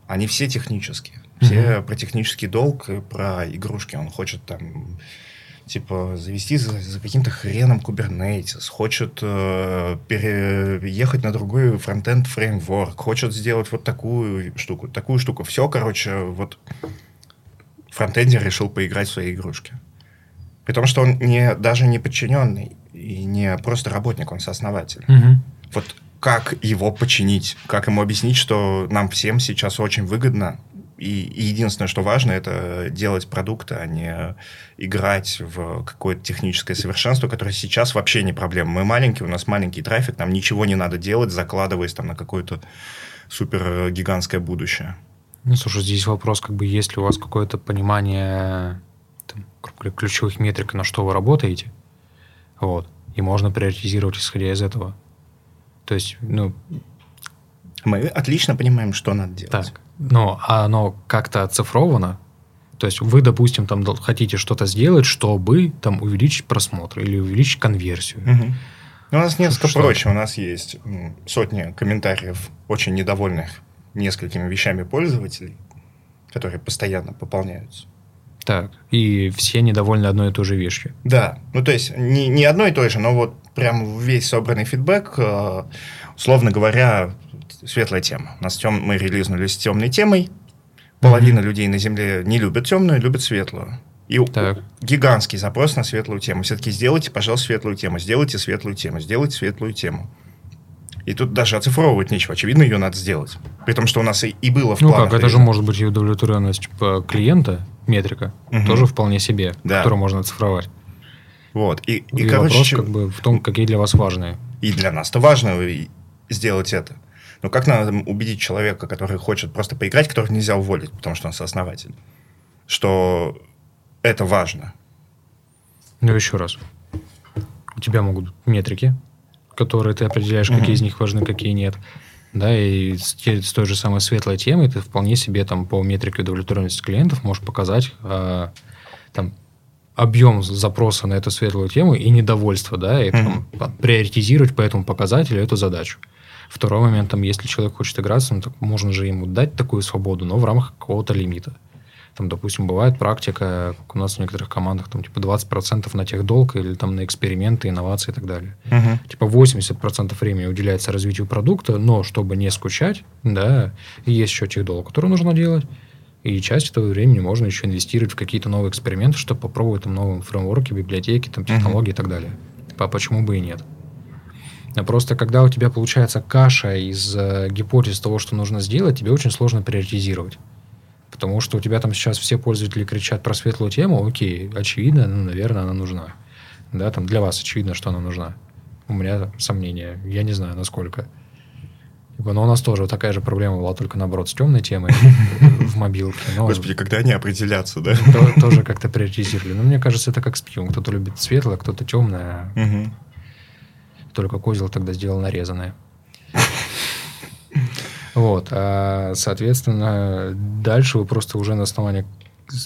Они все технические. Все mm-hmm. про технический долг про игрушки. Он хочет там типа завести за, за каким-то хреном Kubernetes, хочет э, переехать на другой фронтенд фреймворк, хочет сделать вот такую штуку, такую штуку. Все, короче, вот фронтендер решил поиграть в свои игрушки. При том, что он не, даже не подчиненный и не просто работник, он сооснователь. Угу. Вот как его починить, как ему объяснить, что нам всем сейчас очень выгодно, и, и единственное, что важно, это делать продукты, а не играть в какое-то техническое совершенство, которое сейчас вообще не проблема. Мы маленькие, у нас маленький трафик, нам ничего не надо делать, закладываясь там на какое-то супер гигантское будущее. Ну, слушай, здесь вопрос, как бы, есть ли у вас какое-то понимание там, ключевых метрик, на что вы работаете, вот. И можно приоритизировать, исходя из этого. То есть, ну... Мы отлично понимаем, что надо делать. Так. Но оно как-то оцифровано. То есть вы, допустим, там хотите что-то сделать, чтобы там увеличить просмотр или увеличить конверсию. Угу. У нас несколько что? проще. У нас есть сотни комментариев очень недовольных несколькими вещами пользователей, которые постоянно пополняются. Так, и все недовольны одной и той же вещью. Да, ну то есть не, не одной и той же, но вот прям весь собранный фидбэк, э, условно говоря, светлая тема. У нас тем, мы релизнули с темной темой, половина mm-hmm. людей на Земле не любят темную, любят светлую. И так. гигантский запрос на светлую тему. Все-таки сделайте, пожалуйста, светлую тему, сделайте светлую тему, сделайте светлую тему. И тут даже оцифровывать нечего. Очевидно, ее надо сделать. При том, что у нас и, и было в Ну планах. как, это же может быть и удовлетворенность типа, клиента, метрика, Мгм. тоже вполне себе, Да. которую можно оцифровать. Вот. И, и, И, короче, вопрос как бы в том, какие для вас важные. и для нас-то важно сделать это. Но как надо убедить человека, который хочет просто поиграть, которого нельзя уволить, потому что он сооснователь, что это важно? Ну, еще раз. У тебя могут метрики, которые ты определяешь, Мгм. какие из них важны, какие нет. Да, и с, те- с той же самой светлой темой ты вполне себе там по метрике удовлетворенности клиентов можешь показать а, там объем запроса на эту светлую тему и недовольство, да, и там, по- приоритизировать по этому показателю эту задачу. Второй момент, там, если человек хочет играться, ну, так можно же ему дать такую свободу, но в рамках какого-то лимита. Там, допустим, бывает практика, как у нас в некоторых командах, там, типа 20% на техдолг или там на эксперименты, инновации и так далее. Типа 80% времени уделяется развитию продукта, но чтобы не скучать, да, есть еще техдолг, который нужно делать, и часть этого времени можно еще инвестировать в какие-то новые эксперименты, чтобы попробовать там новые фреймворки, библиотеки, там, технологии и так далее. А почему бы и нет? А просто когда у тебя получается каша из э, гипотез того, что нужно сделать, тебе очень сложно приоритизировать. Потому что у тебя там сейчас все пользователи кричат про светлую тему, окей, очевидно, ну, наверное, она нужна. Да, там для вас очевидно, что она нужна. У меня сомнения. Я не знаю, насколько. Но у нас тоже такая же проблема была, только наоборот, с темной темой в мобилке. Но Господи, когда они определятся, да? то- тоже как-то приоритизировали. Но мне кажется, это как с пивом. Кто-то любит светлое, кто-то темное. Мгм. Только козел тогда сделал нарезанное. Вот. а, соответственно, дальше вы просто уже на основании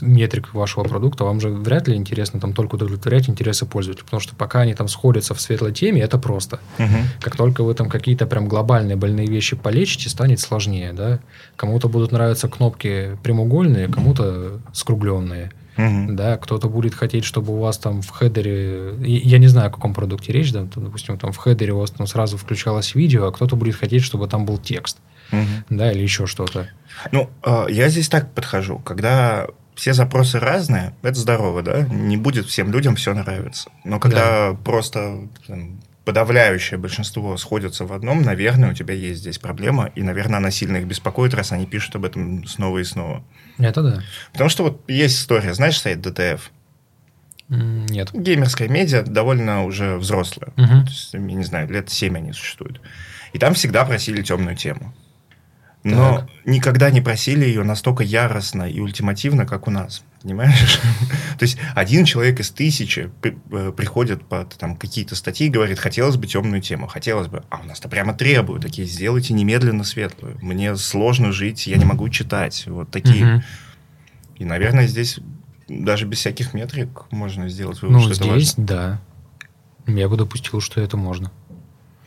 метрик вашего продукта, вам же вряд ли интересно там только удовлетворять интересы пользователя, потому что пока они там сходятся в светлой теме, это просто. Мгм. Как только вы там какие-то прям глобальные больные вещи полечите, станет сложнее, да. Кому-то будут нравиться кнопки прямоугольные, кому-то скругленные. Мгм. Да, кто-то будет хотеть, чтобы у вас там в хедере, я не знаю, о каком продукте речь, да, там, допустим, там в хедере у вас там сразу включалось видео, а кто-то будет хотеть, чтобы там был текст, Мгм. да, или еще что-то. Ну, э, я здесь так подхожу. Когда все запросы разные, это здорово, да? Не будет всем людям все нравиться. Но когда просто там, подавляющее большинство сходятся в одном, наверное, у тебя есть здесь проблема, и, наверное, она сильно их беспокоит, раз они пишут об этом снова и снова. Это да. Потому что вот есть история, знаешь сайт ДТФ? М, Нет. Геймерская медиа довольно уже взрослая. Мгм. То есть, я не знаю, лет 7 они существуют. И там всегда просили темную тему. Но Так. никогда не просили ее настолько яростно и ультимативно, как у нас. Понимаешь? То есть один человек из тысячи э, приходит под там, какие-то статьи и говорит, хотелось бы темную тему, хотелось бы. А у нас-то прямо требуют такие, сделайте немедленно светлую. Мне сложно жить, я не могу читать. Вот такие. И, наверное, здесь даже без всяких метрик можно сделать вывод, Ну, что это важно. здесь, да. Я бы допустил, что это можно.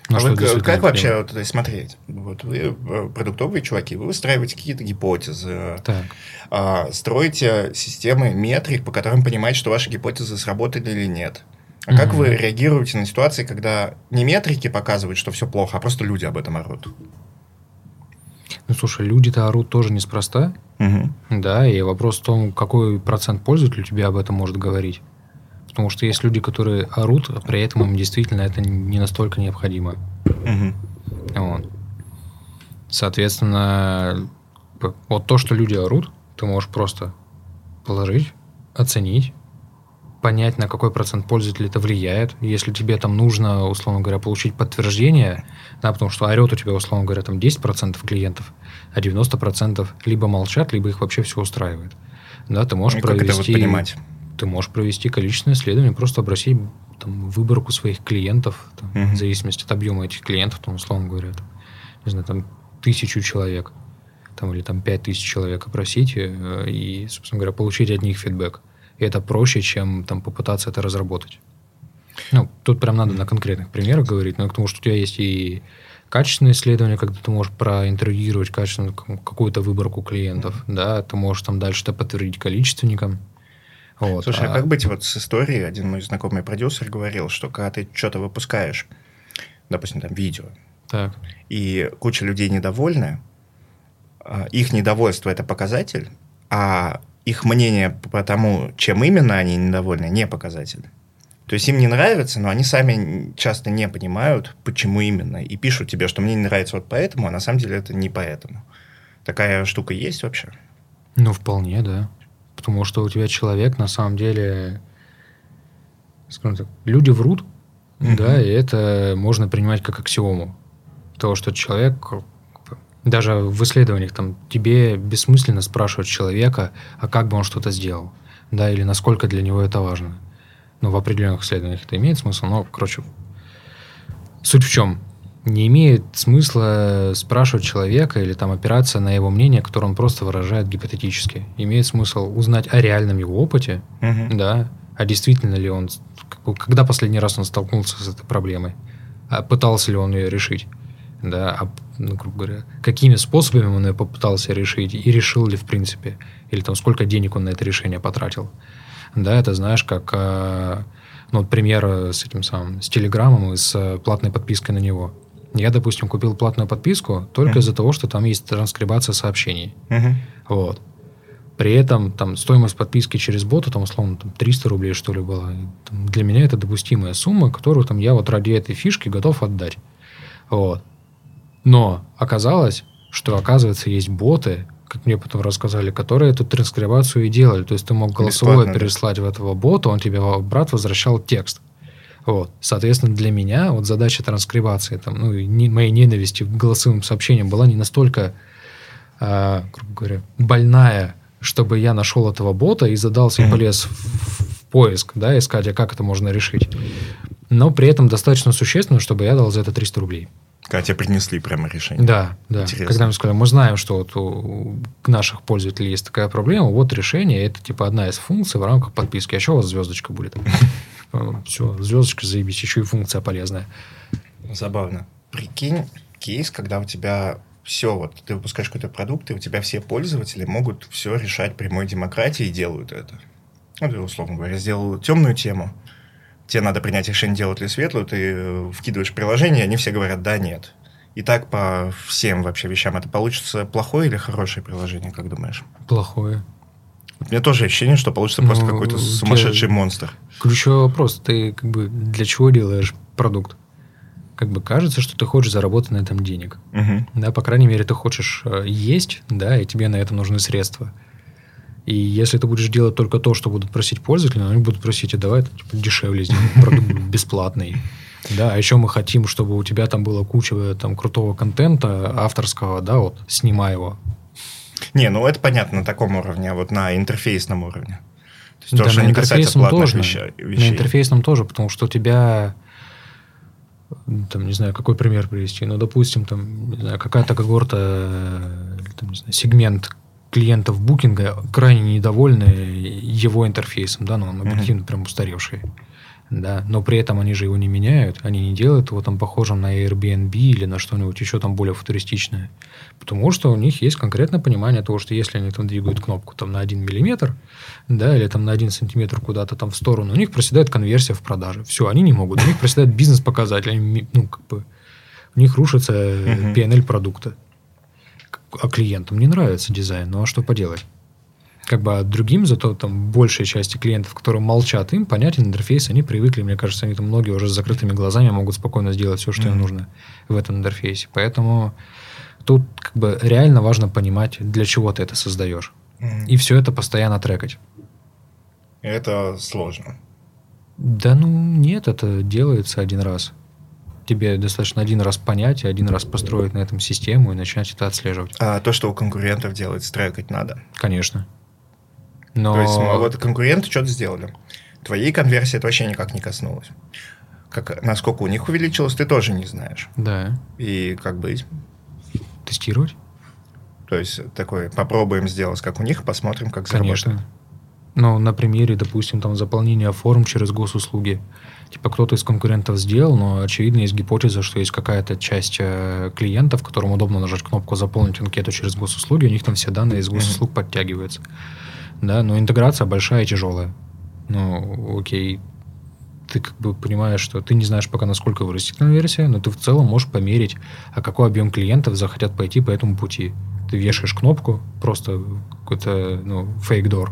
А что вы как вообще вот, э, смотреть? Вот вы э, продуктовые чуваки, вы выстраиваете какие-то гипотезы, Так. а, строите системы метрик, по которым понимаете, что ваши гипотезы сработали или нет. А как Мгм. вы реагируете на ситуации, когда не метрики показывают, что все плохо, а просто люди об этом орут? Ну, слушай, люди-то орут тоже неспроста. Да, и вопрос в том, какой процент пользователей тебе об этом может говорить. Потому что есть люди, которые орут, а при этом им действительно это не настолько необходимо. Мгм. Вот. Соответственно, вот то, что люди орут, ты можешь просто положить, оценить, понять, на какой процент пользователей это влияет. Если тебе там нужно, условно говоря, получить подтверждение, да, потому что орет у тебя, условно говоря, там 10% клиентов, а 90% либо молчат, либо их вообще все устраивает. Да, ты можешь И как это вот провести понимать? Ты можешь провести количественное исследование, просто обратить там, выборку своих клиентов, там, Мгм. в зависимости от объема этих клиентов, там, условно говоря, там, не знаю, там, тысячу человек, там, или там пять тысяч человек опросить э, и, собственно говоря, получить от них фидбэк. И это проще, чем там попытаться это разработать. Ну, тут прям надо на конкретных примерах говорить, но потому что у тебя есть и качественные исследования, когда ты можешь проинтервьюировать качественную какую-то выборку клиентов, да, ты можешь там дальше это подтвердить количественником. Вот. Слушай, а а- как быть вот с историей? Один мой знакомый продюсер говорил, что когда ты что-то выпускаешь, допустим, там видео, Так. и куча людей недовольны, а, их недовольство – это показатель, а их мнение по тому, чем именно они недовольны, не показатель. То есть им не нравится, но они сами часто не понимают, почему именно, и пишут тебе, что мне не нравится вот поэтому, а на самом деле это не поэтому. Такая штука есть вообще? Ну, вполне, да. Потому что у тебя человек, на самом деле, скажем так, люди врут, mm-hmm. да, и это можно принимать как аксиому. То, что человек, даже в исследованиях, там, тебе бессмысленно спрашивать человека, а как бы он что-то сделал, да, или насколько для него это важно. Ну, в определенных исследованиях это имеет смысл, но, короче, суть в чем? Не имеет смысла спрашивать человека или там опираться на его мнение, которое он просто выражает гипотетически. Имеет смысл узнать о реальном его опыте, угу. да, а действительно ли он, когда последний раз он столкнулся с этой проблемой, а пытался ли он ее решить, да, а, ну, грубо говоря, какими способами он ее попытался решить и решил ли в принципе, или там сколько денег он на это решение потратил. Да, это знаешь, как, э, ну, вот пример с этим самым, с Телеграмом и с э, платной подпиской на него. Я, допустим, купил платную подписку только uh-huh. из-за того, что там есть транскрибация сообщений. Uh-huh. Вот. При этом там стоимость подписки через бота, там, условно, там, 300 рублей, что ли, была. Там, для меня это допустимая сумма, которую там, я вот ради этой фишки готов отдать. Вот. Но оказалось, что, оказывается, есть боты, как мне потом рассказали, которые эту транскрибацию и делали. То есть ты мог голосовое Бесплатно, переслать да. в этого бота, он тебе, брат, возвращал текст. Вот. Соответственно, для меня вот задача транскрибации, там, ну, не, моей ненависти к голосовым сообщениям была не настолько, э, грубо говоря, больная, чтобы я нашел этого бота и задался и полез в, в поиск, да, искать, а как это можно решить. Но при этом достаточно существенно, чтобы я дал за это 300 рублей. Когда тебе принесли прямо решение. Да, да. Интересно. Когда мы сказали, мы знаем, что вот у наших пользователей есть такая проблема, вот решение, это типа одна из функций в рамках подписки. А еще у вас звездочка будет? Все, звездочка заебись, еще и функция полезная. Забавно. Прикинь, кейс, когда у тебя все, вот ты выпускаешь какой-то продукт, и у тебя все пользователи могут все решать прямой демократией и делают это. Ну, ты, условно говоря, сделал темную тему, тебе надо принять решение, делать ли светлую, ты э, вкидываешь приложение, они все говорят «да», «нет». И так по всем вообще вещам это получится плохое или хорошее приложение, как думаешь? Плохое. У меня тоже ощущение, что получится ну, просто какой-то сумасшедший монстр. Ключевой вопрос, ты как бы для чего делаешь продукт? Как бы кажется, что ты хочешь заработать на этом денег. Угу. Да, по крайней мере, ты хочешь э, есть, да, и тебе на это нужны средства. И если ты будешь делать только то, что будут просить пользователи, они будут просить, а давай типа, дешевле сделаем, продукт бесплатный. Да, а еще мы хотим, чтобы у тебя там была куча там крутого контента авторского, да, вот, снимай его. Не, ну это понятно на таком уровне, а вот на интерфейсном уровне. То есть да, то, что на не касается тоже, вещей. На интерфейсном тоже, потому что у тебя там, не знаю, какой пример привести, ну, допустим, там, не знаю, какая-то когорта, там, не знаю, сегмент клиентов букинга крайне недовольны его интерфейсом, да, но он объективно mm-hmm. прям устаревший. Да, но при этом они же его не меняют, они не делают его там похожим на Airbnb или на что-нибудь еще там более футуристичное. Потому что у них есть конкретное понимание того, что если они там двигают кнопку там на 1 миллиметр, да, или там на 1 сантиметр куда-то там в сторону, у них проседает конверсия в продаже. Все, они не могут. У них проседает бизнес-показатель. Ну, как бы, у них рушится PNL продукта а клиентам не нравится дизайн, ну а что поделать? Как бы а другим, зато там большей части клиентов, которые молчат, им понятен интерфейс, они привыкли, мне кажется, они там многие уже с закрытыми глазами могут спокойно сделать все, что mm-hmm. им нужно в этом интерфейсе. Поэтому тут как бы реально важно понимать, для чего ты это создаешь. Mm-hmm. И все это постоянно трекать. Это сложно. Да ну нет, это делается один раз тебе достаточно один раз понять, один раз построить на этом систему и начать это отслеживать. А то, что у конкурентов делать, стрекать надо? Конечно. Но... То есть, вот конкуренты что-то сделали. Твоей конверсии это вообще никак не коснулось. Как, насколько у них увеличилось, ты тоже не знаешь. Да. И как быть? Тестировать? То есть, такой, попробуем сделать, как у них, посмотрим, как Конечно. заработает. Ну, на примере, допустим, там заполнения форм через госуслуги типа кто-то из конкурентов сделал, но очевидно есть гипотеза, что есть какая-то часть э, клиентов, которым удобно нажать кнопку «Заполнить анкету через госуслуги», у них там все данные из госуслуг подтягиваются. Да, но интеграция большая и тяжелая. Ну, окей, ты как бы понимаешь, что ты не знаешь пока, насколько вырастет конверсия, но ты в целом можешь померить, а какой объем клиентов захотят пойти по этому пути. Ты вешаешь кнопку, просто какой-то ну, door,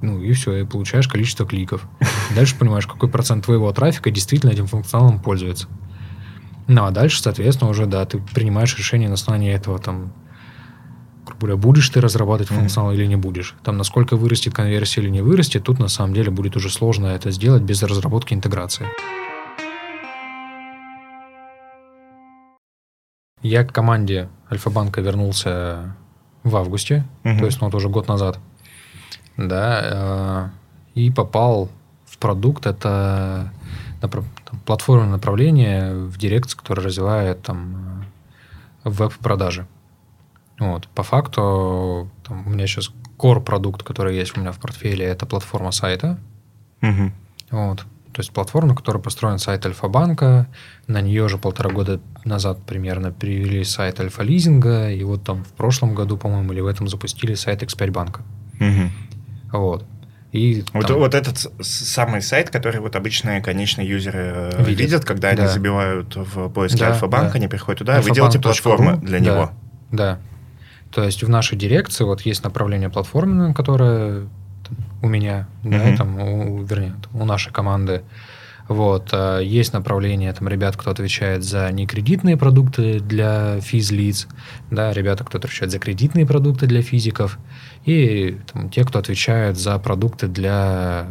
Ну и все, и получаешь количество кликов. Дальше понимаешь, какой процент твоего трафика действительно этим функционалом пользуется. Ну а дальше, соответственно, уже, да, ты принимаешь решение на основании этого, там, говоря, будешь ты разрабатывать функционал mm-hmm. или не будешь. Там, насколько вырастет конверсия или не вырастет, тут на самом деле будет уже сложно это сделать без разработки интеграции. Я к команде Альфа-банка вернулся в августе, угу. то есть ну, вот уже год назад, да, э, и попал в продукт, это там, платформа направления в дирекцию, которая развивает там веб-продажи. Вот. По факту там, у меня сейчас core продукт, который есть у меня в портфеле, это платформа сайта. Угу. Вот. То есть платформа, которая построен сайт Альфа-банка, на нее уже полтора года назад примерно перевели сайт Альфа-лизинга, и вот там в прошлом году, по-моему, или в этом запустили сайт X5 банка. Угу. Вот. И вот, там... вот этот самый сайт, который вот обычные конечные юзеры э, видят, видят когда да. они забивают в поиске да, Альфа-банка, да. они приходят туда, Альфа вы делаете платформу для да, него. Да. То есть в нашей дирекции вот есть направление платформы, которое у меня, mm-hmm. да, там, у, вернее, у нашей команды. Вот. А есть направление там, ребят, кто отвечает за некредитные продукты для физлиц, да, ребята, кто отвечает за кредитные продукты для физиков, и там, те, кто отвечает за продукты для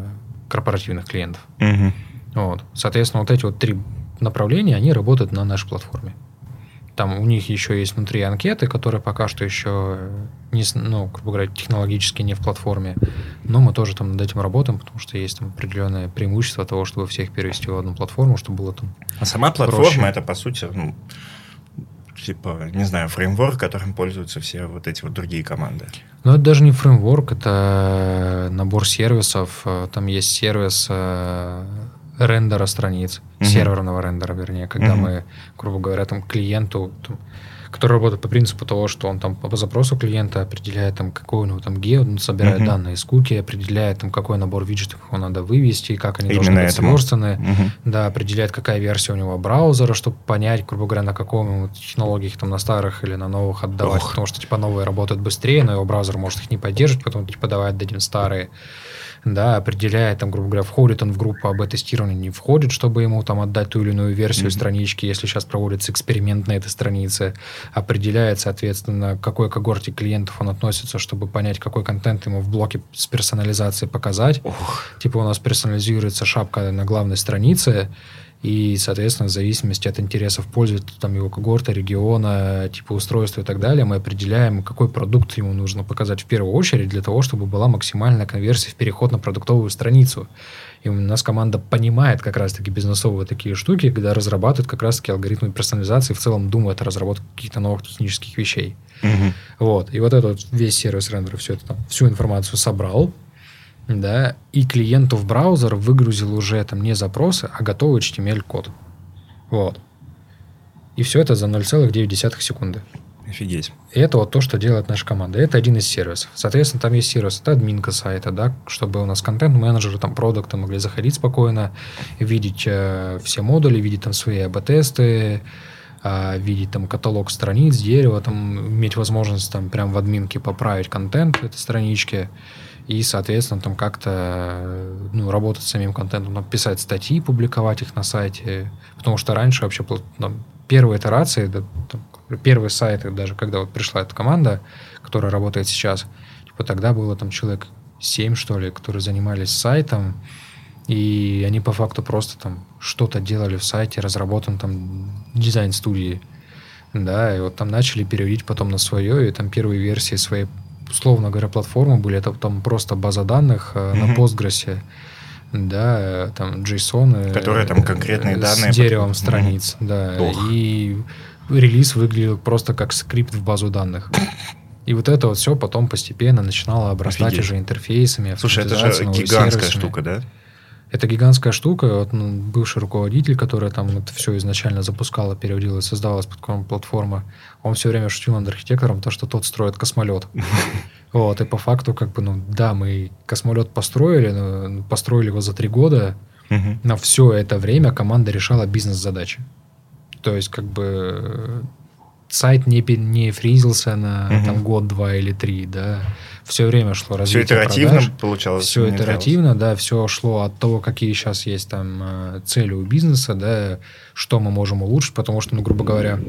корпоративных клиентов. Угу. Вот. Соответственно, вот эти вот три направления, они работают на нашей платформе. Там у них еще есть внутри анкеты, которые пока что еще не, ну, грубо говоря, технологически не в платформе. Но мы тоже там над этим работаем, потому что есть там определенное преимущество того, чтобы всех перевести в одну платформу, чтобы было там. А сама платформа проще. это по сути, ну, типа, не знаю, фреймворк, которым пользуются все вот эти вот другие команды. Ну, это даже не фреймворк, это набор сервисов. Там есть сервис э, рендера страниц, угу. серверного рендера, вернее, когда угу. мы, грубо говоря, там клиенту, там, который работает по принципу того, что он там по запросу клиента определяет там какой у него там гео, он собирает угу. данные из куки, определяет там какой набор виджетов его надо вывести, как они Именно должны быть сверстаны, угу. да, определяет какая версия у него браузера, чтобы понять, грубо говоря, на каком технологии там на старых или на новых отдавать, Ох. потому что типа новые работают быстрее, но его браузер может их не поддерживать, потом типа давать дадим старые да, определяет, там, грубо говоря, входит он в группу об тестировании, не входит, чтобы ему там отдать ту или иную версию mm-hmm. странички, если сейчас проводится эксперимент на этой странице, определяет, соответственно, к какой когорте клиентов он относится, чтобы понять, какой контент ему в блоке с персонализацией показать. Ох. Типа у нас персонализируется шапка на главной странице, и, соответственно, в зависимости от интересов пользователя, там, его когорта, региона, типа устройства и так далее, мы определяем, какой продукт ему нужно показать в первую очередь для того, чтобы была максимальная конверсия в переход на продуктовую страницу. И у нас команда понимает как раз-таки бизнесовые такие штуки, когда разрабатывает как раз-таки алгоритмы персонализации, в целом думает о разработке каких-то новых технических вещей. Угу. Вот. И вот этот весь сервис рендера все это всю информацию собрал, да, и клиенту в браузер выгрузил уже там не запросы, а готовый HTML-код. Вот. И все это за 0,9 секунды. Офигеть. И это вот то, что делает наша команда. Это один из сервисов. Соответственно, там есть сервис, это админка сайта, да, чтобы у нас контент-менеджеры, там, продукты могли заходить спокойно, видеть э, все модули, видеть там свои АБ-тесты, э, видеть там каталог страниц, дерева, там, иметь возможность там прям в админке поправить контент этой странички и, соответственно, там как-то ну, работать с самим контентом, писать статьи, публиковать их на сайте, потому что раньше вообще там, первые итерации, да, там, первые сайты, даже когда вот пришла эта команда, которая работает сейчас, типа тогда было там человек 7, что ли, которые занимались сайтом, и они по факту просто там что-то делали в сайте, разработан там дизайн-студии, да, и вот там начали переводить потом на свое, и там первые версии своей условно говоря, платформы были, это там просто база данных mm-hmm. на Postgres, да, э, там JSON. Э, Которые там конкретные с данные. С деревом под... страниц, mm-hmm. да. Ох. И релиз выглядел просто как скрипт в базу данных. И вот это вот все потом постепенно начинало обрастать Офигеть. уже интерфейсами. Слушай, это же гигантская штука, да? Это гигантская штука. Вот, ну, бывший руководитель, который там это все изначально запускал, переводил и создавалась платформа, он все время шутил над архитектором, то, что тот строит космолет. Вот, и по факту, как бы, ну, да, мы космолет построили, но построили его за три года, на все это время команда решала бизнес-задачи. То есть, как бы, сайт не, не фризился на там, год, два или три, да, все время шло развитие Все итеративно продаж, получалось? все итеративно, да, все шло от того, какие сейчас есть там э, цели у бизнеса, да, что мы можем улучшить, потому что, ну, грубо говоря,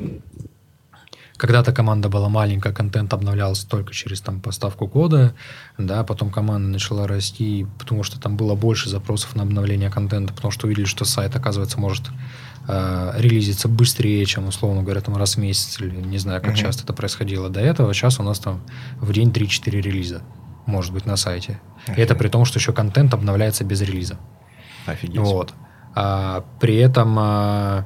когда-то команда была маленькая, контент обновлялся только через там поставку кода, да, потом команда начала расти, потому что там было больше запросов на обновление контента, потому что увидели, что сайт, оказывается, может э, релизиться быстрее, чем, условно говоря, там раз в месяц, или не знаю, как Мгм. часто это происходило до этого. Сейчас у нас там в день 3-4 релиза, может быть, на сайте. И это Офигеть. при том, что еще контент обновляется без релиза. Офигеть. Вот. А, при этом, а,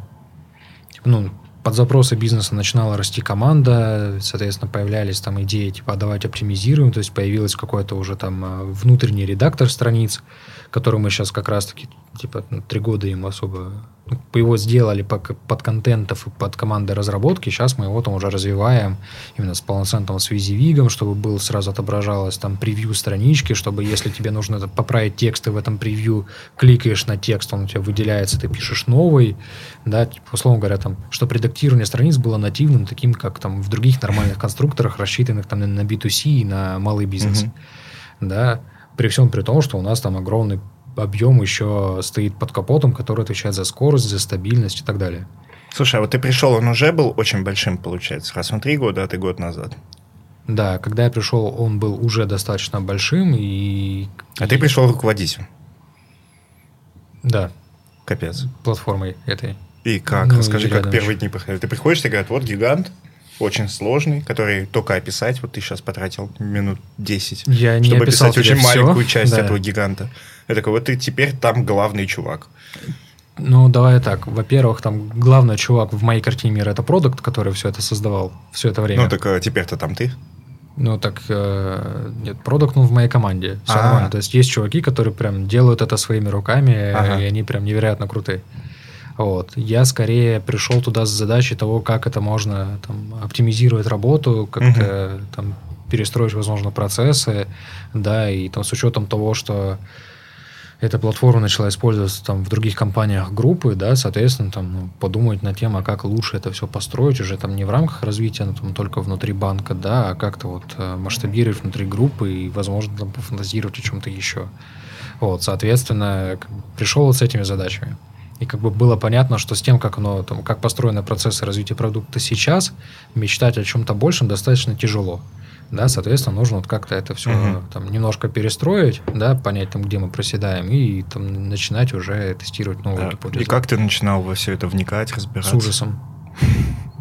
ну, под запросы бизнеса начинала расти команда, соответственно, появлялись там идеи, типа, а давайте оптимизируем, то есть появилась какой-то уже там а, внутренний редактор страниц, который мы сейчас как раз-таки, типа, ну, три года им особо, ну, его сделали по- под контентов и под командой разработки, сейчас мы его там уже развиваем именно с полноценным там, с визивигом, чтобы был сразу отображалось там превью странички, чтобы если тебе нужно поправить тексты в этом превью, кликаешь на текст, он у тебя выделяется, ты пишешь новый, да, типа, условно говоря, там, чтобы редактирование страниц было нативным, таким, как там в других нормальных конструкторах, рассчитанных там на B2C и на малый бизнес, Мгм. да, при всем при том, что у нас там огромный объем еще стоит под капотом, который отвечает за скорость, за стабильность и так далее. Слушай, а вот ты пришел, он уже был очень большим, получается, раз он три года, а ты год назад. Да, когда я пришел, он был уже достаточно большим, и... А ты пришел руководить. Да, Капец. платформой этой. И как? Ну, Расскажи, как первые дни проходили. Ты приходишь, тебе говорят, вот гигант, очень сложный, который только описать, вот ты сейчас потратил минут 10, Я не чтобы описал описать очень всё, маленькую часть да. этого гиганта. Я такой, вот ты теперь там главный чувак. Ну, давай так. Во-первых, там главный чувак в моей картине мира это продукт, который все это создавал все это время. Ну, так а теперь-то там ты. Ну, так э, нет, продукт он в моей команде. Все А. нормально. То есть есть чуваки, которые прям делают это своими руками, э, Ага. и они прям невероятно крутые. Вот. Я скорее пришел туда с задачей того, как это можно там, оптимизировать работу, как-то там перестроить, возможно, процессы, да, и там с учетом того, что эта платформа начала использоваться там в других компаниях группы, да, соответственно, там ну, подумать на тему, а как лучше это все построить уже там не в рамках развития, ну, там, только внутри банка, да, а как-то вот э, масштабировать внутри группы и, возможно, там пофантазировать о чем-то еще. Вот, соответственно, пришел вот с этими задачами. И как бы было понятно, что с тем, как оно, там, как построены процессы развития продукта сейчас, мечтать о чем-то большем достаточно тяжело. Да, соответственно, нужно вот как-то это все Мгм. там немножко перестроить, да, понять там, где мы проседаем, и там начинать уже тестировать новую Да. гипотезу. И как ты начинал во все это вникать, разбираться? С ужасом.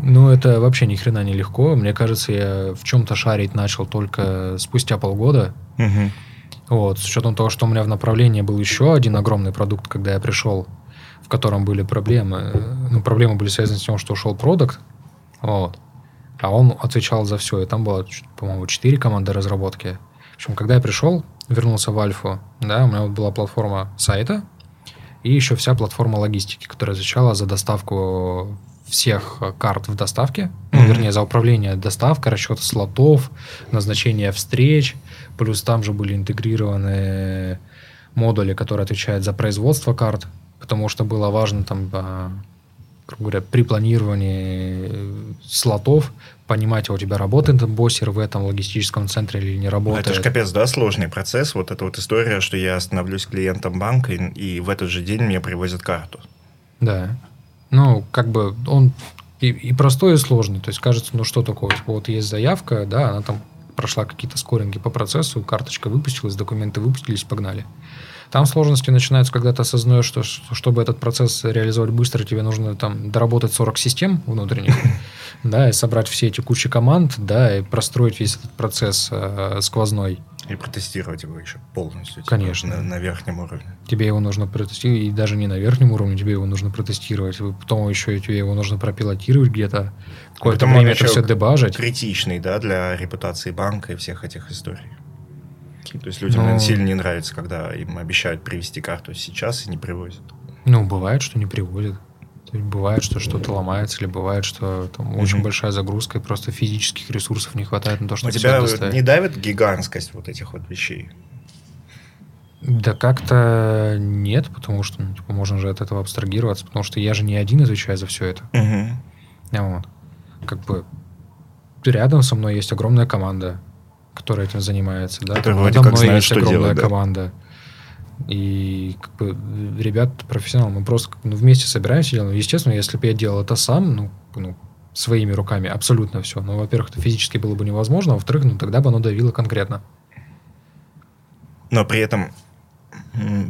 Ну, это вообще ни хрена не легко. Мне кажется, я в чем-то шарить начал только спустя полгода. Мгм. Вот, с учетом того, что у меня в направлении был еще один огромный продукт, когда я пришел, в котором были проблемы. Ну, проблемы были связаны с тем, что ушел продукт. Вот. А он отвечал за все. И там было, по-моему, четыре команды разработки. В общем, когда я пришел, вернулся в Альфу, да, у меня вот была платформа сайта и еще вся платформа логистики, которая отвечала за доставку всех э, карт в доставке, ну, вернее, за управление доставкой, расчет слотов, назначение встреч, плюс там же были интегрированы модули, которые отвечают за производство карт, потому что было важно там, грубо говоря, при планировании слотов понимать, а у тебя работает боссер в этом логистическом центре или не Ну, работает. Это же капец, да, сложный процесс. Вот эта вот история, что я становлюсь клиентом банка, и, и в этот же день мне привозят карту. Да. Ну, как бы он и, и простой, и сложный. То есть кажется, ну что такое? Типа, вот есть заявка, да, она там прошла какие-то скоринги по процессу, карточка выпустилась, документы выпустились, погнали. Там сложности начинаются, когда ты осознаешь, что, что чтобы этот процесс реализовать быстро, тебе нужно там доработать 40 систем внутренних, да, и собрать все эти кучи команд, да, и простроить весь этот процесс э, сквозной. И протестировать его еще полностью. типа, Конечно. На, на верхнем уровне. Тебе его нужно протестировать, и даже не на верхнем уровне, тебе его нужно протестировать. Потом еще тебе его нужно пропилотировать где-то. Какое-то время это все дебажить. Критичный, да, для репутации банка и всех этих историй. То есть людям Ну- наверное, сильно не нравится, когда им обещают привести карту сейчас и не привозят. Ну, бывает, что не приводят. То есть бывает, что что-то ломается, или бывает, что там очень Мгм. большая загрузка, и просто физических ресурсов не хватает на то, У чтобы тебя всё доставить. не давит гигантскость вот этих вот вещей? Да как-то нет, потому что ну, типа, можно же от этого абстрагироваться, потому что я же не один отвечаю за все это. А Вот. Как бы рядом со мной есть огромная команда, который этим занимается, да. Который Там вроде как знает, что огромная делать, да. команда. И как бы, ребят профессионалы, мы просто ну, вместе собираемся делаем. Естественно, если бы я делал это сам, ну, ну, своими руками, абсолютно все. Ну, во-первых, это физически было бы невозможно, а во-вторых, ну, тогда бы оно давило конкретно. Но при этом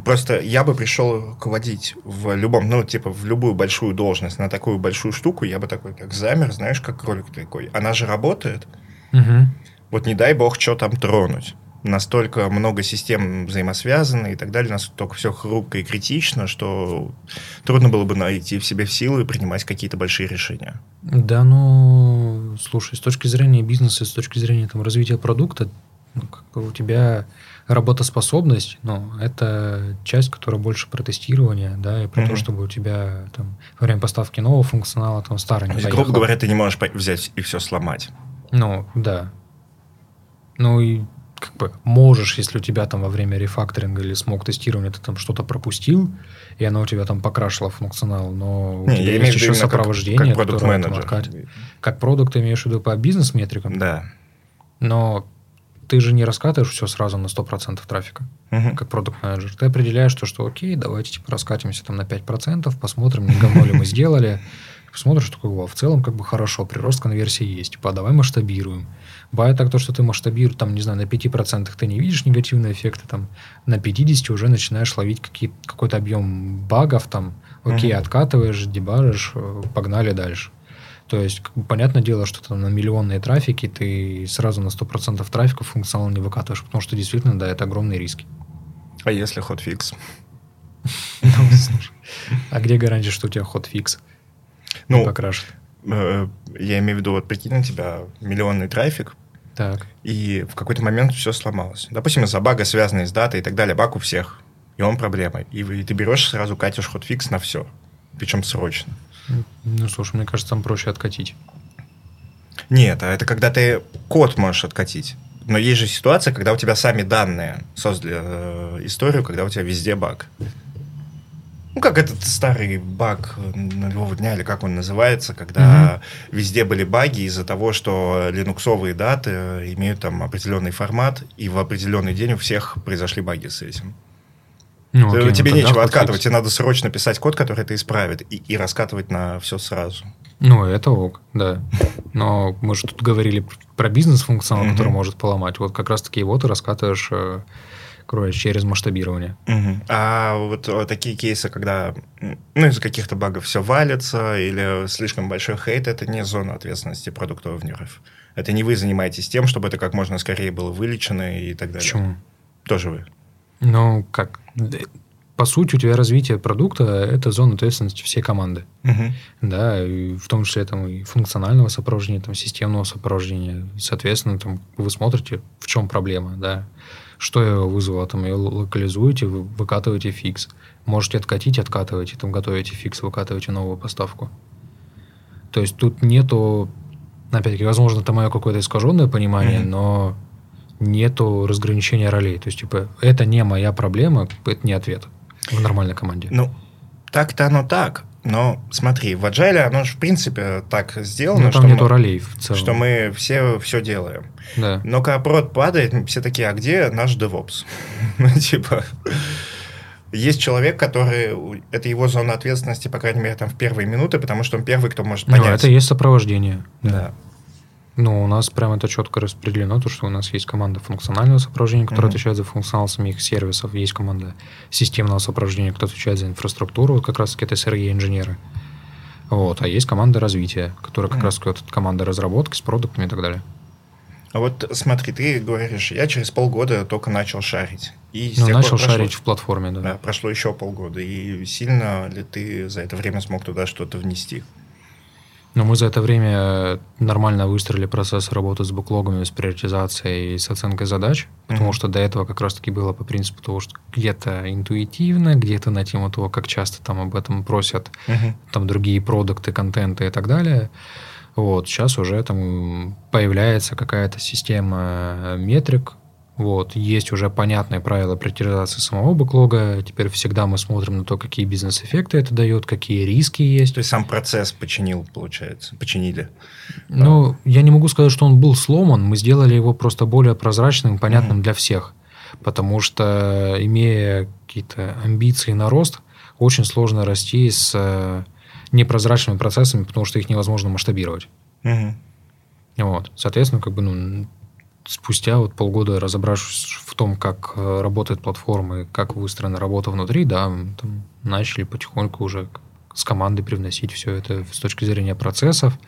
просто я бы пришел руководить в любом, ну, типа, в любую большую должность на такую большую штуку, я бы такой, как замер, знаешь, как кролик такой. Она же работает. Вот не дай бог, что там тронуть. Настолько много систем взаимосвязаны и так далее, настолько все хрупко и критично, что трудно было бы найти в себе силы и принимать какие-то большие решения. Да, ну, слушай, с точки зрения бизнеса, с точки зрения там, развития продукта, ну, как у тебя работоспособность, ну, это часть, которая больше про тестирование, да, и про Мгм. то, чтобы у тебя там во время поставки нового функционала там старый не грубо говоря, ты не можешь взять и все сломать. Ну, да. Ну и как бы можешь, если у тебя там во время рефакторинга или смог тестирования ты там что-то пропустил, и оно у тебя там покрашило функционал, но у Не, тебя есть еще как- сопровождение, как продукт-менеджер. откатит. Как продукт ты имеешь в виду по бизнес-метрикам, Да. но ты же не раскатываешь все сразу на 100% трафика, Мгм. как продукт-менеджер. Ты определяешь то, что окей, давайте типа раскатимся там на 5%, посмотрим, не говно ли мы сделали, посмотришь, что как бы, в целом как бы хорошо, прирост конверсии есть, типа, давай масштабируем. Бывает так, то, что ты масштабируешь, там, не знаю, на 5% ты не видишь негативные эффекты, там, на 50 уже начинаешь ловить какие, какой-то объем багов, там, окей, Мгм. откатываешь, дебажишь, э, погнали дальше. То есть, как бы, понятное дело, что там на миллионные трафики ты сразу на 100% трафика функционал не выкатываешь, потому что действительно, да, это огромные риски. А если хотфикс? Ну, А где гарантия, что у тебя ход фикс не Ну, покрашет? э, я имею в виду, вот прикинь, у тебя миллионный трафик, Так. и в какой-то момент все сломалось. Допустим, из-за бага, связанные с датой и так далее, баг у всех, и он проблема. И, и ты берешь сразу катишь хотфикс на все, причем срочно. Ну, слушай, мне кажется, там проще откатить. Нет, а это когда ты код можешь откатить. Но есть же ситуация, когда у тебя сами данные создали э, историю, когда у тебя везде баг. Ну, как этот старый баг нулевого дня, или как он называется, когда везде были баги из-за того, что линуксовые даты э, имеют там определенный формат, и в определенный день у всех произошли баги с этим. Ну, Ты- окей, ну тебе тогда нечего откатывать, тебе надо срочно писать код, который это исправит, и, и раскатывать на все сразу. Ну, это ок, да. Но мы же тут говорили про бизнес-функционал, который может поломать. Вот как раз-таки его ты раскатываешь короче, через масштабирование. Мгм. А вот э, такие кейсы, когда ну, из-за каких-то багов все валится или слишком большой хейт, это не зона ответственности продукт-овнеров. Это не вы занимаетесь тем, чтобы это как можно скорее было вылечено и так далее. Почему? Тоже вы. Ну, как? По сути, у тебя развитие продукта – это зона ответственности всей команды. Мгм. Да, и в том числе там и функционального сопровождения, там, системного сопровождения. Соответственно, там, вы смотрите, в чем проблема, да. Что ее вызвало, там, ее локализуете, вы выкатываете фикс. Можете откатить, откатываете, там, готовите фикс, выкатываете новую поставку. То есть тут нету, опять-таки, возможно, это мое какое-то искаженное понимание, Мгм. но нету разграничения ролей. То есть, типа, это не моя проблема, это не ответ в нормальной команде. Ну, так-то оно так. Но смотри, в Agile оно же в принципе так сделано, Ну, там что, нету мы, ролей в целом. что мы все все делаем. Да. Но когда прод падает, все такие, а где наш DevOps? Ну, типа, есть человек, который... Это его зона ответственности, по крайней мере, там в первые минуты, потому что он первый, кто может Ну, понять. это и есть сопровождение. Да. Ну, у нас прямо это четко распределено, то, что у нас есть команда функционального сопровождения, которая Мгм. отвечает за функционал самих сервисов, есть команда системного сопровождения, кто отвечает за инфраструктуру, вот как раз-таки это SRE-инженеры. Вот, а есть команда развития, которая как Мгм. раз вот команда разработки с продуктами и так далее. А вот смотри, ты говоришь, я через полгода только начал шарить. И Ну, начал прошло- шарить в платформе, да. Да, прошло еще полгода. И сильно ли ты за это время смог туда что-то внести? Но мы за это время нормально выстроили процесс работы с буклогами, с приоритизацией и с оценкой задач, потому Мгм. что до этого как раз-таки было по принципу того, что где-то интуитивно, где-то на тему того, как часто там об этом просят там другие продукты, контенты и так далее. Вот, сейчас уже там появляется какая-то система метрик, Вот. Есть уже понятные правила приоритизации самого бэклога. Теперь всегда мы смотрим на то, какие бизнес-эффекты это дает, какие риски есть. То есть сам процесс починил, получается, починили. Ну, я не могу сказать, что он был сломан. Мы сделали его просто более прозрачным и понятным mm-hmm. для всех. Потому что, имея какие-то амбиции на рост, очень сложно расти с э, непрозрачными процессами, потому что их невозможно масштабировать. Угу. Вот. Соответственно, как бы, ну, спустя вот полгода разобравшись в том, как э, работает платформа и как выстроена работа внутри, да, там начали потихоньку уже с командой привносить все это с точки зрения процессов,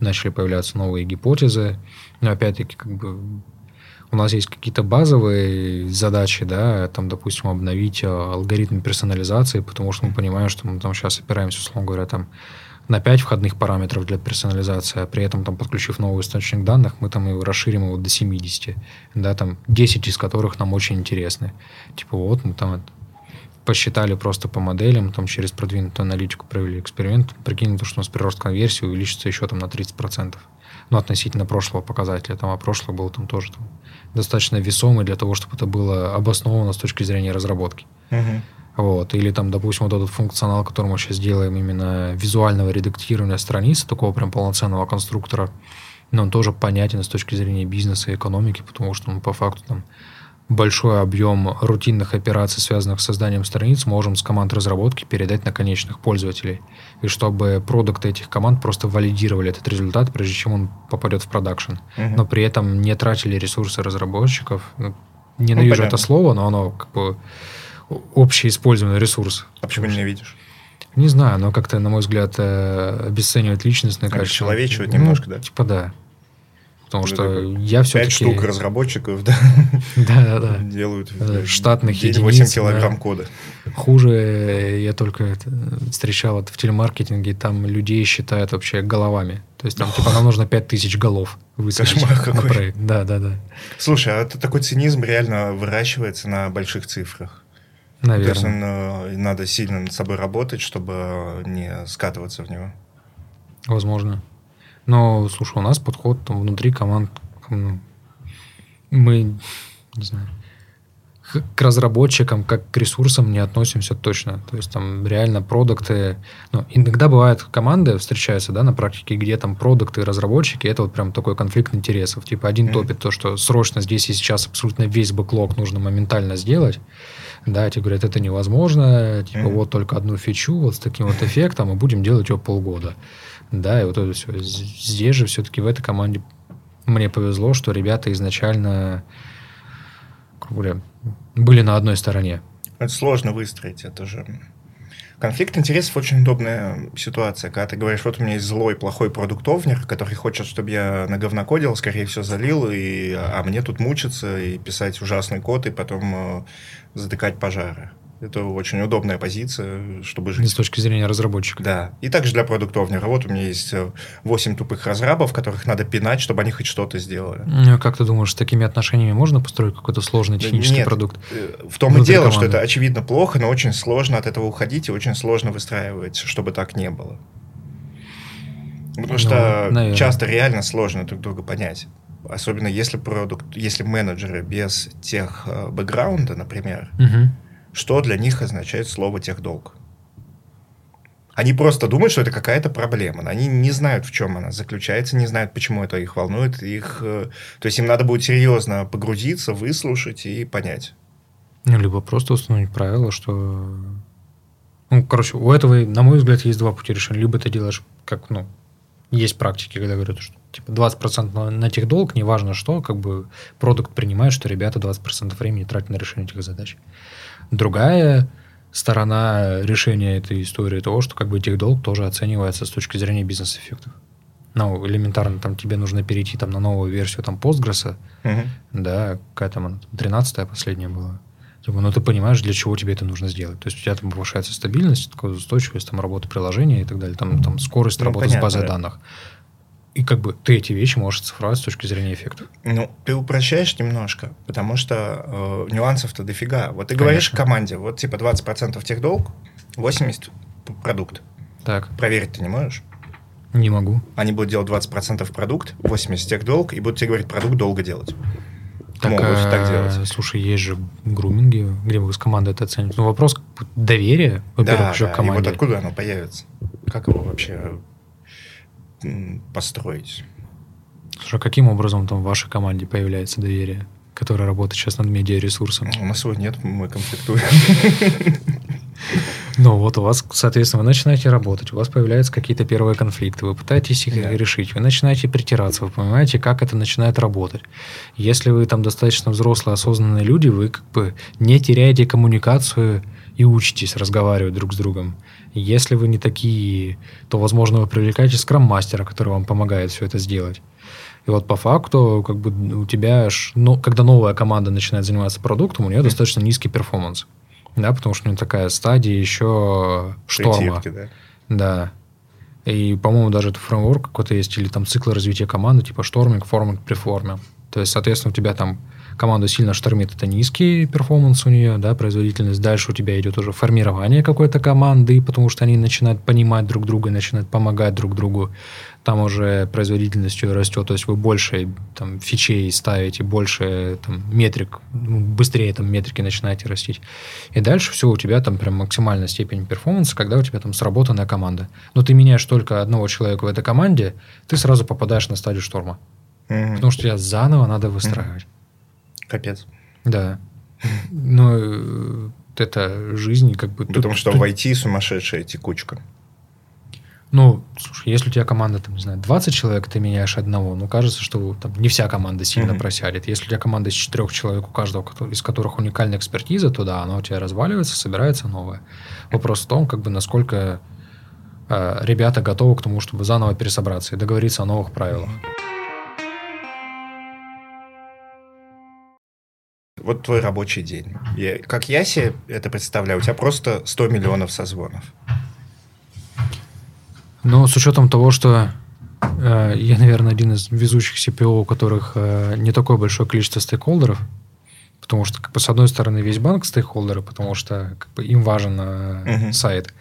начали появляться новые гипотезы. Но опять-таки, как бы у нас есть какие-то базовые задачи, да, там, допустим, обновить э, алгоритм персонализации, потому что мы понимаем, что мы там сейчас опираемся, условно говоря, там, на 5 входных параметров для персонализации, а при этом, там, подключив новый источник данных, мы там его расширим его до 70, да, там, 10 из которых нам очень интересны. Типа, вот мы там посчитали просто по моделям, там, через продвинутую аналитику провели эксперимент, прикинули, что у нас прирост конверсии увеличится еще там на 30%. Ну, относительно прошлого показателя, там, а прошлый был там тоже там, достаточно весомый для того, чтобы это было обосновано с точки зрения разработки. Uh-huh. Вот. Или там, допустим, вот этот функционал, который мы сейчас делаем, именно визуального редактирования страницы, такого прям полноценного конструктора, но он тоже понятен с точки зрения бизнеса и экономики, потому что ну, по факту там большой объем рутинных операций, связанных с созданием страниц, можем с команд разработки передать на конечных пользователей. И чтобы продукты этих команд просто валидировали этот результат, прежде чем он попадет в продакшн. Угу. Но при этом не тратили ресурсы разработчиков. Ну, ненавижу ну, это слово, но оно как бы общеиспользуемый ресурс. А почему не видишь? Не знаю, но как-то, на мой взгляд, э, обесценивает личностное качество. Человечивает немножко, ну, да? Типа да. Потому что я все-таки... Пять штук разработчиков, да? Да, да, да. Делают штатных единиц. 8 килограмм кода. Хуже я только встречал это в телемаркетинге, там людей считают вообще головами. То есть там типа нам нужно 5000 голов высадить какой. проект. Да, да, да. Слушай, а это такой цинизм реально выращивается на больших цифрах. Наверное. То есть он, э, надо сильно над собой работать, чтобы не скатываться в него. Возможно. Но, слушай, у нас подход там, внутри команд, ну, мы, не знаю, к разработчикам, как к ресурсам не относимся точно. То есть там реально продукты... Ну, иногда бывают команды встречаются да, на практике, где там продукты и разработчики, это вот прям такой конфликт интересов. Типа один mm-hmm. топит то, что срочно здесь и сейчас абсолютно весь бэклог нужно моментально сделать. Да, тебе говорят, это невозможно, типа mm-hmm. вот только одну фичу вот с таким вот эффектом, и будем делать ее полгода. Да, и вот это все. Здесь же все-таки в этой команде мне повезло, что ребята изначально говоря, были на одной стороне. Это сложно выстроить, это же... Конфликт интересов очень удобная ситуация, когда ты говоришь, вот у меня есть злой, плохой продуктовнер, который хочет, чтобы я на говнокодил, скорее всего, залил, и, а мне тут мучиться и писать ужасный код, и потом э, затыкать пожары. Это очень удобная позиция, чтобы жить. С точки зрения разработчика. Да. И также для продуктовнера. Вот у меня есть 8 э, тупых разрабов, которых надо пинать, чтобы они хоть что-то сделали. Ну, как ты думаешь, с такими отношениями можно построить какой-то сложный технический Нет, продукт? Э, в том и дело, команды. что это очевидно плохо, но очень сложно от этого уходить и очень сложно выстраивать, чтобы так не было. Потому ну, что наверное. часто реально сложно друг друга понять. Особенно если продукт, если менеджеры без тех э, бэкграунда, например, угу что для них означает слово техдолг. Они просто думают, что это какая-то проблема. Они не знают, в чем она заключается, не знают, почему это их волнует. Их, э, то есть им надо будет серьезно погрузиться, выслушать и понять. Ну, либо просто установить правило, что... Ну, короче, у этого, на мой взгляд, есть два пути решения. Либо ты делаешь, как, ну, есть практики, когда говорят, что типа 20% на, на тех долг, неважно что, как бы продукт принимает, что ребята 20% времени тратят на решение этих задач. Другая сторона решения этой истории того, что как бы долг тоже оценивается с точки зрения бизнес-эффектов. Ну, элементарно, там тебе нужно перейти там, на новую версию там Postgres, uh-huh. да, какая там, 13-я последняя была. Типа, ну, ты понимаешь, для чего тебе это нужно сделать. То есть у тебя там повышается стабильность, устойчивость, там, работы приложения и так далее, там, там скорость ну, работы понятно, с базой да. данных и как бы ты эти вещи можешь цифровать с точки зрения эффекта. Ну, ты упрощаешь немножко, потому что э, нюансов-то дофига. Вот ты Конечно. говоришь команде, вот типа 20% тех долг, 80% продукт. Так. Проверить ты не можешь? Не могу. Они будут делать 20% продукт, 80% тех долг, и будут тебе говорить, продукт долго делать. так, могут так делать. Слушай, есть же груминги, где вы с командой это оцените. Ну, вопрос доверия, во-первых, да, да. к команде. И вот откуда оно появится? Как его вообще построить? Слушай, а каким образом там в вашей команде появляется доверие, которое работает сейчас над медиаресурсом? У нас его нет, мы конфликтуем. Ну, вот у вас, соответственно, вы начинаете работать, у вас появляются какие-то первые конфликты, вы пытаетесь их да. решить, вы начинаете притираться, вы понимаете, как это начинает работать. Если вы там достаточно взрослые, осознанные люди, вы как бы не теряете коммуникацию и учитесь разговаривать друг с другом. Если вы не такие, то, возможно, вы привлекаете скрам-мастера, который вам помогает все это сделать. И вот по факту, как бы у тебя, ну, когда новая команда начинает заниматься продуктом, у нее достаточно низкий перформанс. Да, потому что у нее такая стадия еще шторма. да? Да. И, по-моему, даже это фреймворк какой-то есть, или там цикл развития команды, типа шторминг, форминг, преформе. То есть, соответственно, у тебя там команда сильно штормит, это низкий перформанс у нее, да, производительность. Дальше у тебя идет уже формирование какой-то команды, потому что они начинают понимать друг друга, начинают помогать друг другу. Там уже производительность растет, то есть вы больше там, фичей ставите, больше там, метрик, ну, быстрее там метрики начинаете растить. И дальше все, у тебя там прям максимальная степень перформанса, когда у тебя там сработанная команда. Но ты меняешь только одного человека в этой команде, ты сразу попадаешь на стадию шторма. Mm-hmm. Потому что тебя заново надо выстраивать. Mm-hmm. Капец. Да. Но э, это жизнь как бы... Потому тут, что тут... в IT сумасшедшая текучка. Ну, слушай, если у тебя команда, там, не знаю, 20 человек, ты меняешь одного, ну, кажется, что там не вся команда сильно mm-hmm. просядет. Если у тебя команда из четырех человек, у каждого из которых уникальная экспертиза, то да, она у тебя разваливается, собирается новая. Вопрос в том, как бы, насколько э, ребята готовы к тому, чтобы заново пересобраться и договориться о новых правилах. Mm-hmm. Вот твой рабочий день. Я, как я себе это представляю, у тебя просто 100 миллионов созвонов. Ну, с учетом того, что э, я, наверное, один из везучих CPO, у которых э, не такое большое количество стейкхолдеров, потому что, как бы, с одной стороны, весь банк стейкхолдеры, потому что как бы, им важен э, uh-huh. сайт.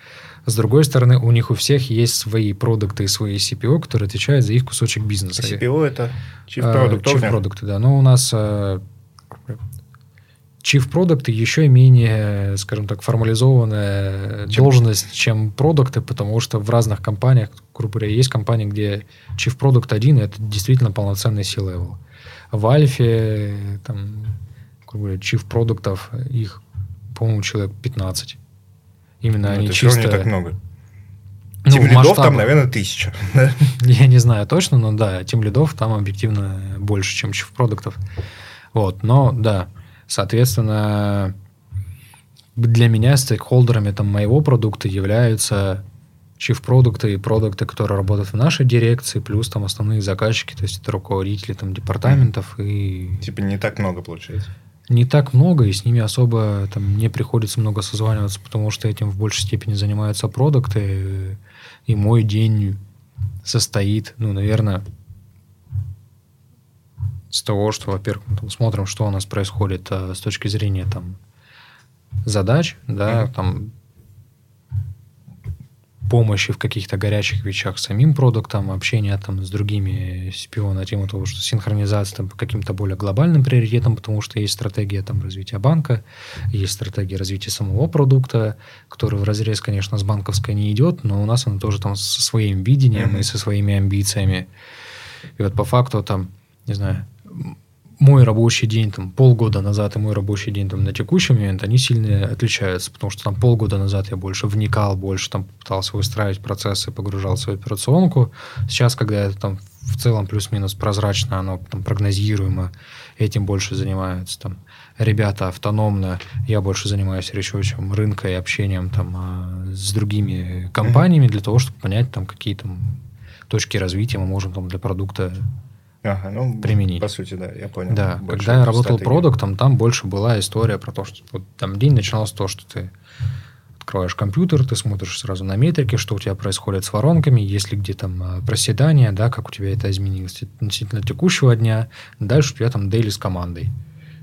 С другой стороны, у них у всех есть свои продукты и свои CPO, которые отвечают за их кусочек бизнеса. CPO это Chief Product Owner? Chief Product, да. Но у нас э, Chief Product еще менее, скажем так, формализованная чем? должность, чем продукты, потому что в разных компаниях, грубо говоря, есть компании, где Chief Product один, и это действительно полноценный C-level. В Альфе, там, грубо говоря, Chief Продуктов, их, по-моему, человек 15. Именно ну, они это чисто... не так много. Ну, Тим лидов там, наверное, тысяча. Я не знаю точно, но да, тем лидов там объективно больше, чем Chief Продуктов. Вот, но да, Соответственно, для меня стейкхолдерами там, моего продукта являются чиф продукты и продукты, которые работают в нашей дирекции, плюс там основные заказчики, то есть это руководители там департаментов и... Типа не так много получается? Не так много, и с ними особо там не приходится много созваниваться, потому что этим в большей степени занимаются продукты, и мой день состоит, ну, наверное, с того, что, во-первых, мы там смотрим, что у нас происходит а, с точки зрения там задач, да, mm-hmm. там помощи в каких-то горячих вещах самим продуктом, общения там с другими CPO на тему того, что синхронизация там, по каким-то более глобальным приоритетам, потому что есть стратегия там развития банка, есть стратегия развития самого продукта, который в разрез, конечно, с банковской не идет, но у нас она тоже там со своим видением mm-hmm. и со своими амбициями. И вот по факту там, не знаю, мой рабочий день там полгода назад и мой рабочий день там на текущий момент, они сильно отличаются, потому что там полгода назад я больше вникал, больше там пытался выстраивать процессы, погружал в операционку. Сейчас, когда это там в целом плюс-минус прозрачно, оно там прогнозируемо, этим больше занимаются там ребята автономно, я больше занимаюсь ресерчем рынка и общением там а, с другими компаниями для того, чтобы понять там какие там точки развития мы можем там для продукта ага, ну, применить. По сути, да, я понял. Да, больше когда я работал стратегии. продуктом, там больше была история про то, что вот, там день начинался того, что ты открываешь компьютер, ты смотришь сразу на метрики, что у тебя происходит с воронками, есть ли где там а, проседание, да, как у тебя это изменилось относительно текущего дня. Дальше у тебя там дейли с командой.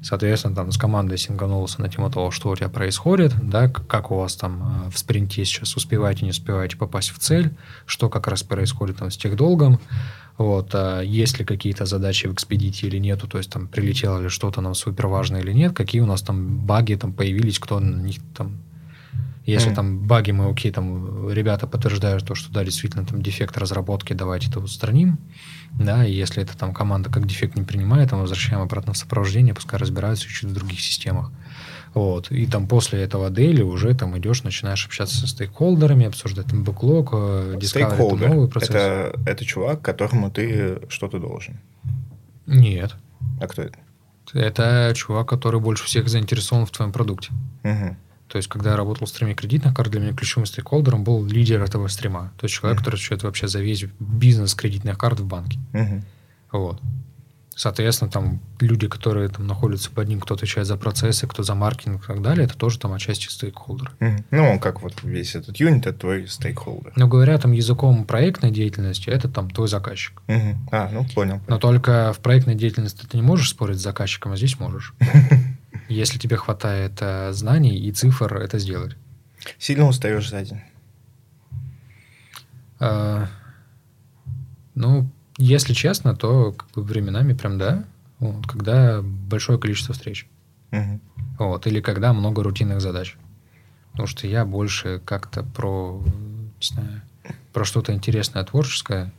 Соответственно, там с командой синганулся на тему того, что у тебя происходит, да, как у вас там э, в спринте сейчас успеваете, не успеваете попасть в цель, что как раз происходит там с техдолгом, вот, а есть ли какие-то задачи в экспедиции или нету, то есть там прилетело ли что-то нам супер важное или нет, какие у нас там баги там появились, кто на них там если mm. там баги мы, окей, там ребята подтверждают то, что да, действительно там дефект разработки, давайте это устраним. Да, и если это там команда как дефект не принимает, мы возвращаем обратно в сопровождение, пускай разбираются чуть в других системах. Вот. И там после этого дейли уже там идешь, начинаешь общаться со стейкхолдерами, обсуждать там бэклог, э, Стейкхолдер новый процесс. Это, это чувак, которому ты что-то должен? Нет. А кто это? Это чувак, который больше всех заинтересован в твоем продукте. Угу. То есть, когда я работал в стриме кредитных карт, для меня ключевым стейкхолдером был лидер этого стрима. То есть, человек, mm-hmm. который отвечает вообще за весь бизнес кредитных карт в банке. Mm-hmm. Вот. Соответственно, там люди, которые там находятся под ним, кто отвечает за процессы, кто за маркетинг и так далее, это тоже там отчасти стейкхолдер. Mm-hmm. Ну, как вот весь этот юнит, это твой стейкхолдер. Но говоря там языком проектной деятельности, это там твой заказчик. Mm-hmm. А, ну, понял. Но только в проектной деятельности ты не можешь спорить с заказчиком, а здесь можешь. если тебе хватает э, знаний и цифр это сделать. Сильно устаешь за день? А, ну, если честно, то как бы временами прям да. Вот, когда большое количество встреч. Угу. Вот, или когда много рутинных задач. Потому что я больше как-то про, не знаю, про что-то интересное, творческое,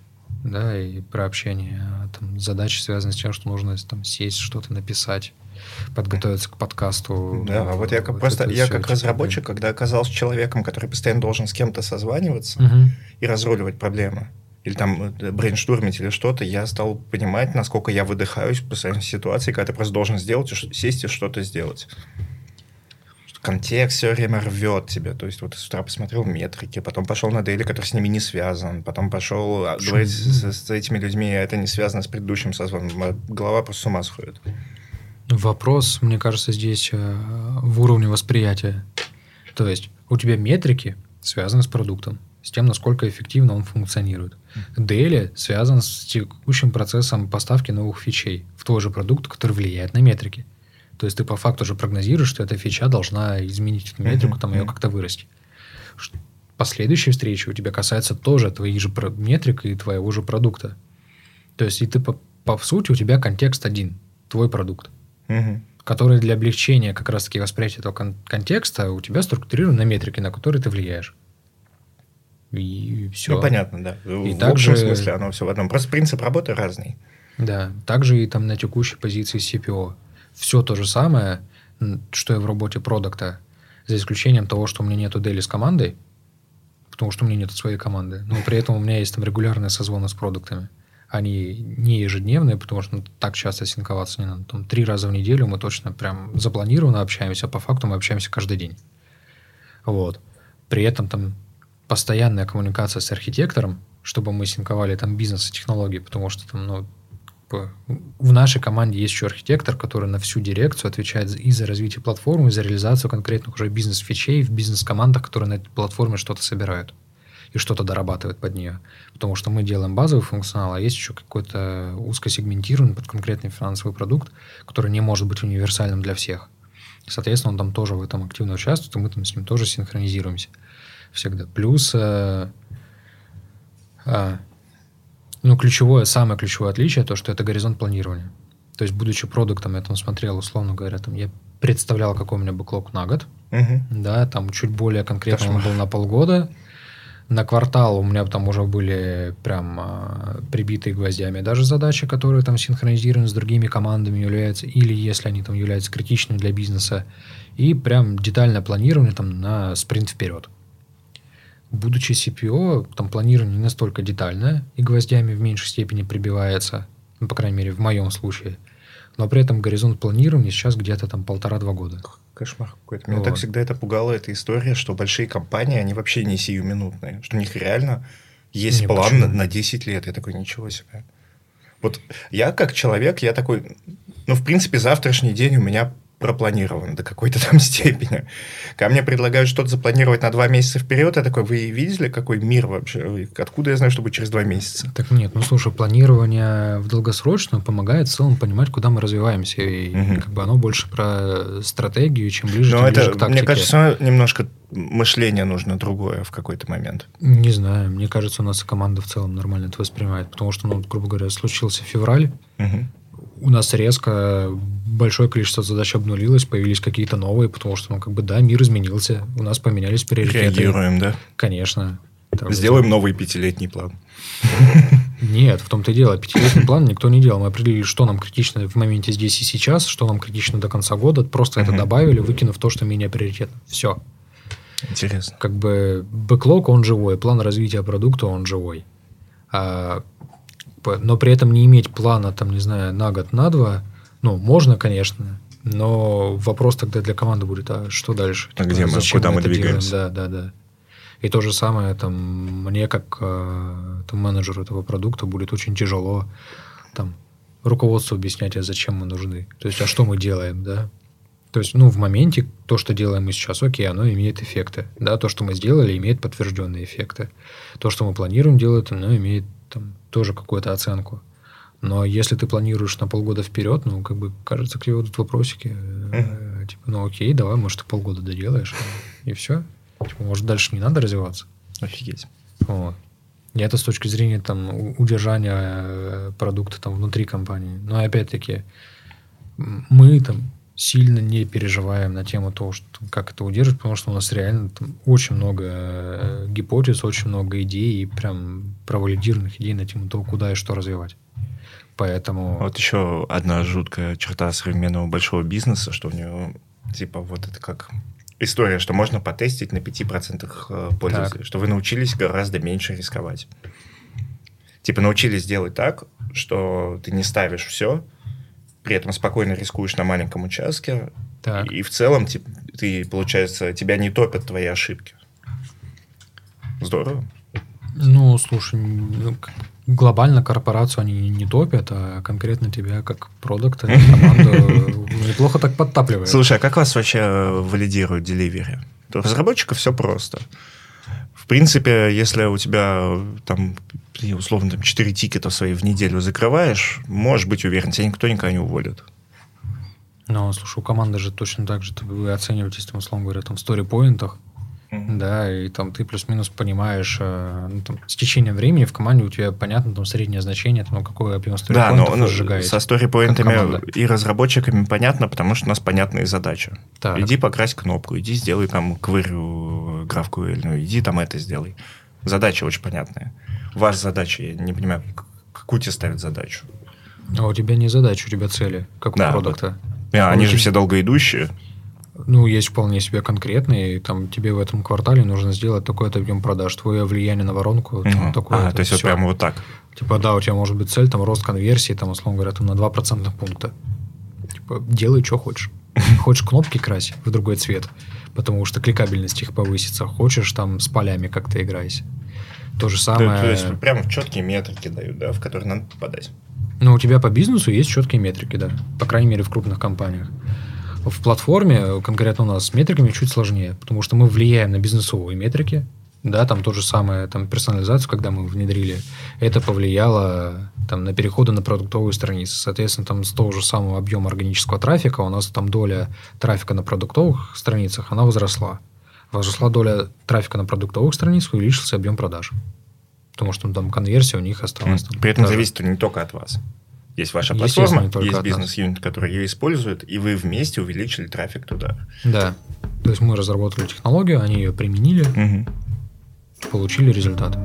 да, и про общение. А там задачи связаны с тем, что нужно там сесть, что-то написать подготовиться к подкасту. Да, а вот я как просто я как разработчик, когда оказался человеком, который постоянно должен с кем-то созваниваться угу. и разруливать проблемы, или там э, брейнштурмить или что-то, я стал понимать, насколько я выдыхаюсь по своей ситуации, когда ты просто должен сделать, сесть и что-то сделать. Контекст все время рвет тебя. То есть вот с утра посмотрел метрики, потом пошел на дейли, который с ними не связан, потом пошел а, говорить с, с этими людьми, а это не связано с предыдущим созвоном. Голова просто с ума сходит. Вопрос, мне кажется, здесь э, в уровне восприятия. То есть у тебя метрики связаны с продуктом, с тем, насколько эффективно он функционирует. Daily связан с текущим процессом поставки новых фичей в твой же продукт, который влияет на метрики. То есть ты по факту же прогнозируешь, что эта фича должна изменить эту метрику, там ее как-то вырасти. Последующие встречи у тебя касаются тоже твоих же метрик и твоего же продукта. То есть и ты по, по сути у тебя контекст один, твой продукт угу. который для облегчения как раз-таки восприятия этого кон- контекста у тебя структурирован на метрики, на которые ты влияешь. И все. Ну, понятно, да. И в также... общем смысле оно все в одном. Просто принцип работы разный. Да. Также и там на текущей позиции CPO. Все то же самое, что и в работе продукта, за исключением того, что у меня нету дели с командой, потому что у меня нет своей команды. Но при этом у меня есть там регулярные созвоны с продуктами они не ежедневные, потому что ну, так часто синковаться не надо. Там три раза в неделю мы точно прям запланированно общаемся, а по факту мы общаемся каждый день. Вот. При этом там постоянная коммуникация с архитектором, чтобы мы синковали там бизнес и технологии, потому что там, ну, в нашей команде есть еще архитектор, который на всю дирекцию отвечает и за развитие платформы, и за реализацию конкретных уже бизнес-фичей в бизнес-командах, которые на этой платформе что-то собирают и что-то дорабатывает под нее. Потому что мы делаем базовый функционал, а есть еще какой-то узкосегментированный под конкретный финансовый продукт, который не может быть универсальным для всех. Соответственно, он там тоже в этом активно участвует, и мы там с ним тоже синхронизируемся всегда. Плюс, э, э, ну, ключевое, самое ключевое отличие, то, что это горизонт планирования. То есть, будучи продуктом, я там смотрел, условно говоря, там я представлял, какой у меня бэклог на год. Угу. Да, там чуть более конкретно он был на полгода на квартал у меня там уже были прям а, прибитые гвоздями даже задачи, которые там синхронизированы с другими командами являются, или если они там являются критичными для бизнеса, и прям детальное планирование там на спринт вперед. Будучи CPO, там планирование не настолько детальное и гвоздями в меньшей степени прибивается, ну, по крайней мере, в моем случае, но при этом горизонт планирования сейчас где-то там полтора-два года. Кошмар какой-то. Меня вот. так всегда это пугало, эта история, что большие компании, они вообще не сиюминутные. Что у них реально есть не, план на, на 10 лет. Я такой, ничего себе. Вот я как человек, я такой, ну, в принципе, завтрашний день у меня пропланировано до какой-то там степени. Ко мне предлагают что-то запланировать на два месяца вперед. Я такой, вы видели, какой мир вообще? Откуда я знаю, что будет через два месяца? Так нет, ну слушай, планирование в долгосрочном помогает в целом понимать, куда мы развиваемся. И угу. как бы оно больше про стратегию, чем ближе, Но тем это, ближе к тактике. Мне кажется, немножко мышление нужно другое в какой-то момент. Не знаю. Мне кажется, у нас команда в целом нормально это воспринимает. Потому что, ну, грубо говоря, случился февраль, угу у нас резко большое количество задач обнулилось, появились какие-то новые, потому что, ну, как бы, да, мир изменился, у нас поменялись приоритеты. Реагируем, да? Конечно. Сделаем новый пятилетний план. Нет, в том-то и дело. Пятилетний план никто не делал. Мы определили, что нам критично в моменте здесь и сейчас, что нам критично до конца года. Просто это добавили, выкинув то, что менее приоритетно. Все. Интересно. Как бы бэклог, он живой, план развития продукта, он живой. А но при этом не иметь плана, там, не знаю, на год, на два, ну, можно, конечно, но вопрос тогда для команды будет, а что дальше? А типа, где мы, куда мы, мы двигаемся? Делаем? Да, да, да. И то же самое, там, мне как э, там, менеджеру этого продукта будет очень тяжело там, руководству объяснять, а зачем мы нужны. То есть, а что мы делаем, да? То есть, ну, в моменте то, что делаем мы сейчас, окей, оно имеет эффекты. Да, то, что мы сделали, имеет подтвержденные эффекты. То, что мы планируем делать, оно имеет там, тоже какую-то оценку. Но если ты планируешь на полгода вперед, ну, как бы, кажется, к тебе будут вопросики. Mm-hmm. Типа, ну, окей, давай, может, ты полгода доделаешь, и все. Типа, может, дальше не надо развиваться. Офигеть. Вот. И это с точки зрения там, удержания э, продукта там, внутри компании. Но опять-таки, мы там сильно не переживаем на тему того, что, как это удерживать, потому что у нас реально там очень много э, гипотез, очень много идей и прям провалидированных идей на тему того, куда и что развивать. Поэтому... Вот еще одна жуткая черта современного большого бизнеса, что у него типа вот это как история, что можно потестить на 5% э, пользователей, так. что вы научились гораздо меньше рисковать. Типа научились делать так, что ты не ставишь все, при этом спокойно рискуешь на маленьком участке, так. и в целом ты, ты, получается, тебя не топят твои ошибки. Здорово. Ну, слушай, ну, глобально корпорацию они не топят, а конкретно тебя как продукта, команду неплохо так подтапливают. Слушай, а как вас вообще валидируют деливери? У разработчика все просто. В принципе, если у тебя там условно там 4 тикета свои в неделю закрываешь, можешь быть уверен, тебя никто никогда не уволит. Ну, слушай, у команды же точно так же вы оцениваетесь, там, условно говоря, там, в стори-поинтах, Mm-hmm. Да, и там ты плюс-минус понимаешь, э, ну, там, с течением времени в команде у тебя понятно там среднее значение, там, какой объем сторипоинтов да, но, но со сторипоинтами и разработчиками понятно, потому что у нас понятные задачи. Так. Иди покрась кнопку, иди сделай там квырю GraphQL, ну иди там это сделай. Задача очень понятная ваша задача? Я не понимаю, какую тебе ставят задачу? А у тебя не задача, у тебя цели, как у да, продукта. Вот. А, они же все долгоидущие. Ну, есть вполне себе конкретные. Там тебе в этом квартале нужно сделать такой-то объем продаж. Твое влияние на воронку угу. такое. А, то есть вот прямо вот так. Типа, да, у тебя может быть цель, там, рост конверсии, там, условно говоря, там, на 2% пункта. Типа, делай, что хочешь. Хочешь кнопки крась в другой цвет, потому что кликабельность их повысится. Хочешь там с полями как-то играйся. То же самое... То, то есть прямо в четкие метрики дают, да, в которые надо попадать. Ну, у тебя по бизнесу есть четкие метрики, да. По крайней мере, в крупных компаниях. В платформе, конкретно у нас, с метриками чуть сложнее, потому что мы влияем на бизнесовые метрики, да, там то же самое, там персонализацию, когда мы внедрили, это повлияло там на переходы на продуктовые страницы. Соответственно, там с того же самого объема органического трафика у нас там доля трафика на продуктовых страницах, она возросла возросла доля трафика на продуктовых страницах, увеличился объем продаж. Потому что ну, там конверсия у них осталась. Там, При этом даже... зависит не только от вас. Есть ваша платформа, есть бизнес-юнит, который ее использует, и вы вместе увеличили трафик туда. Да. То есть мы разработали технологию, они ее применили, угу. получили результат.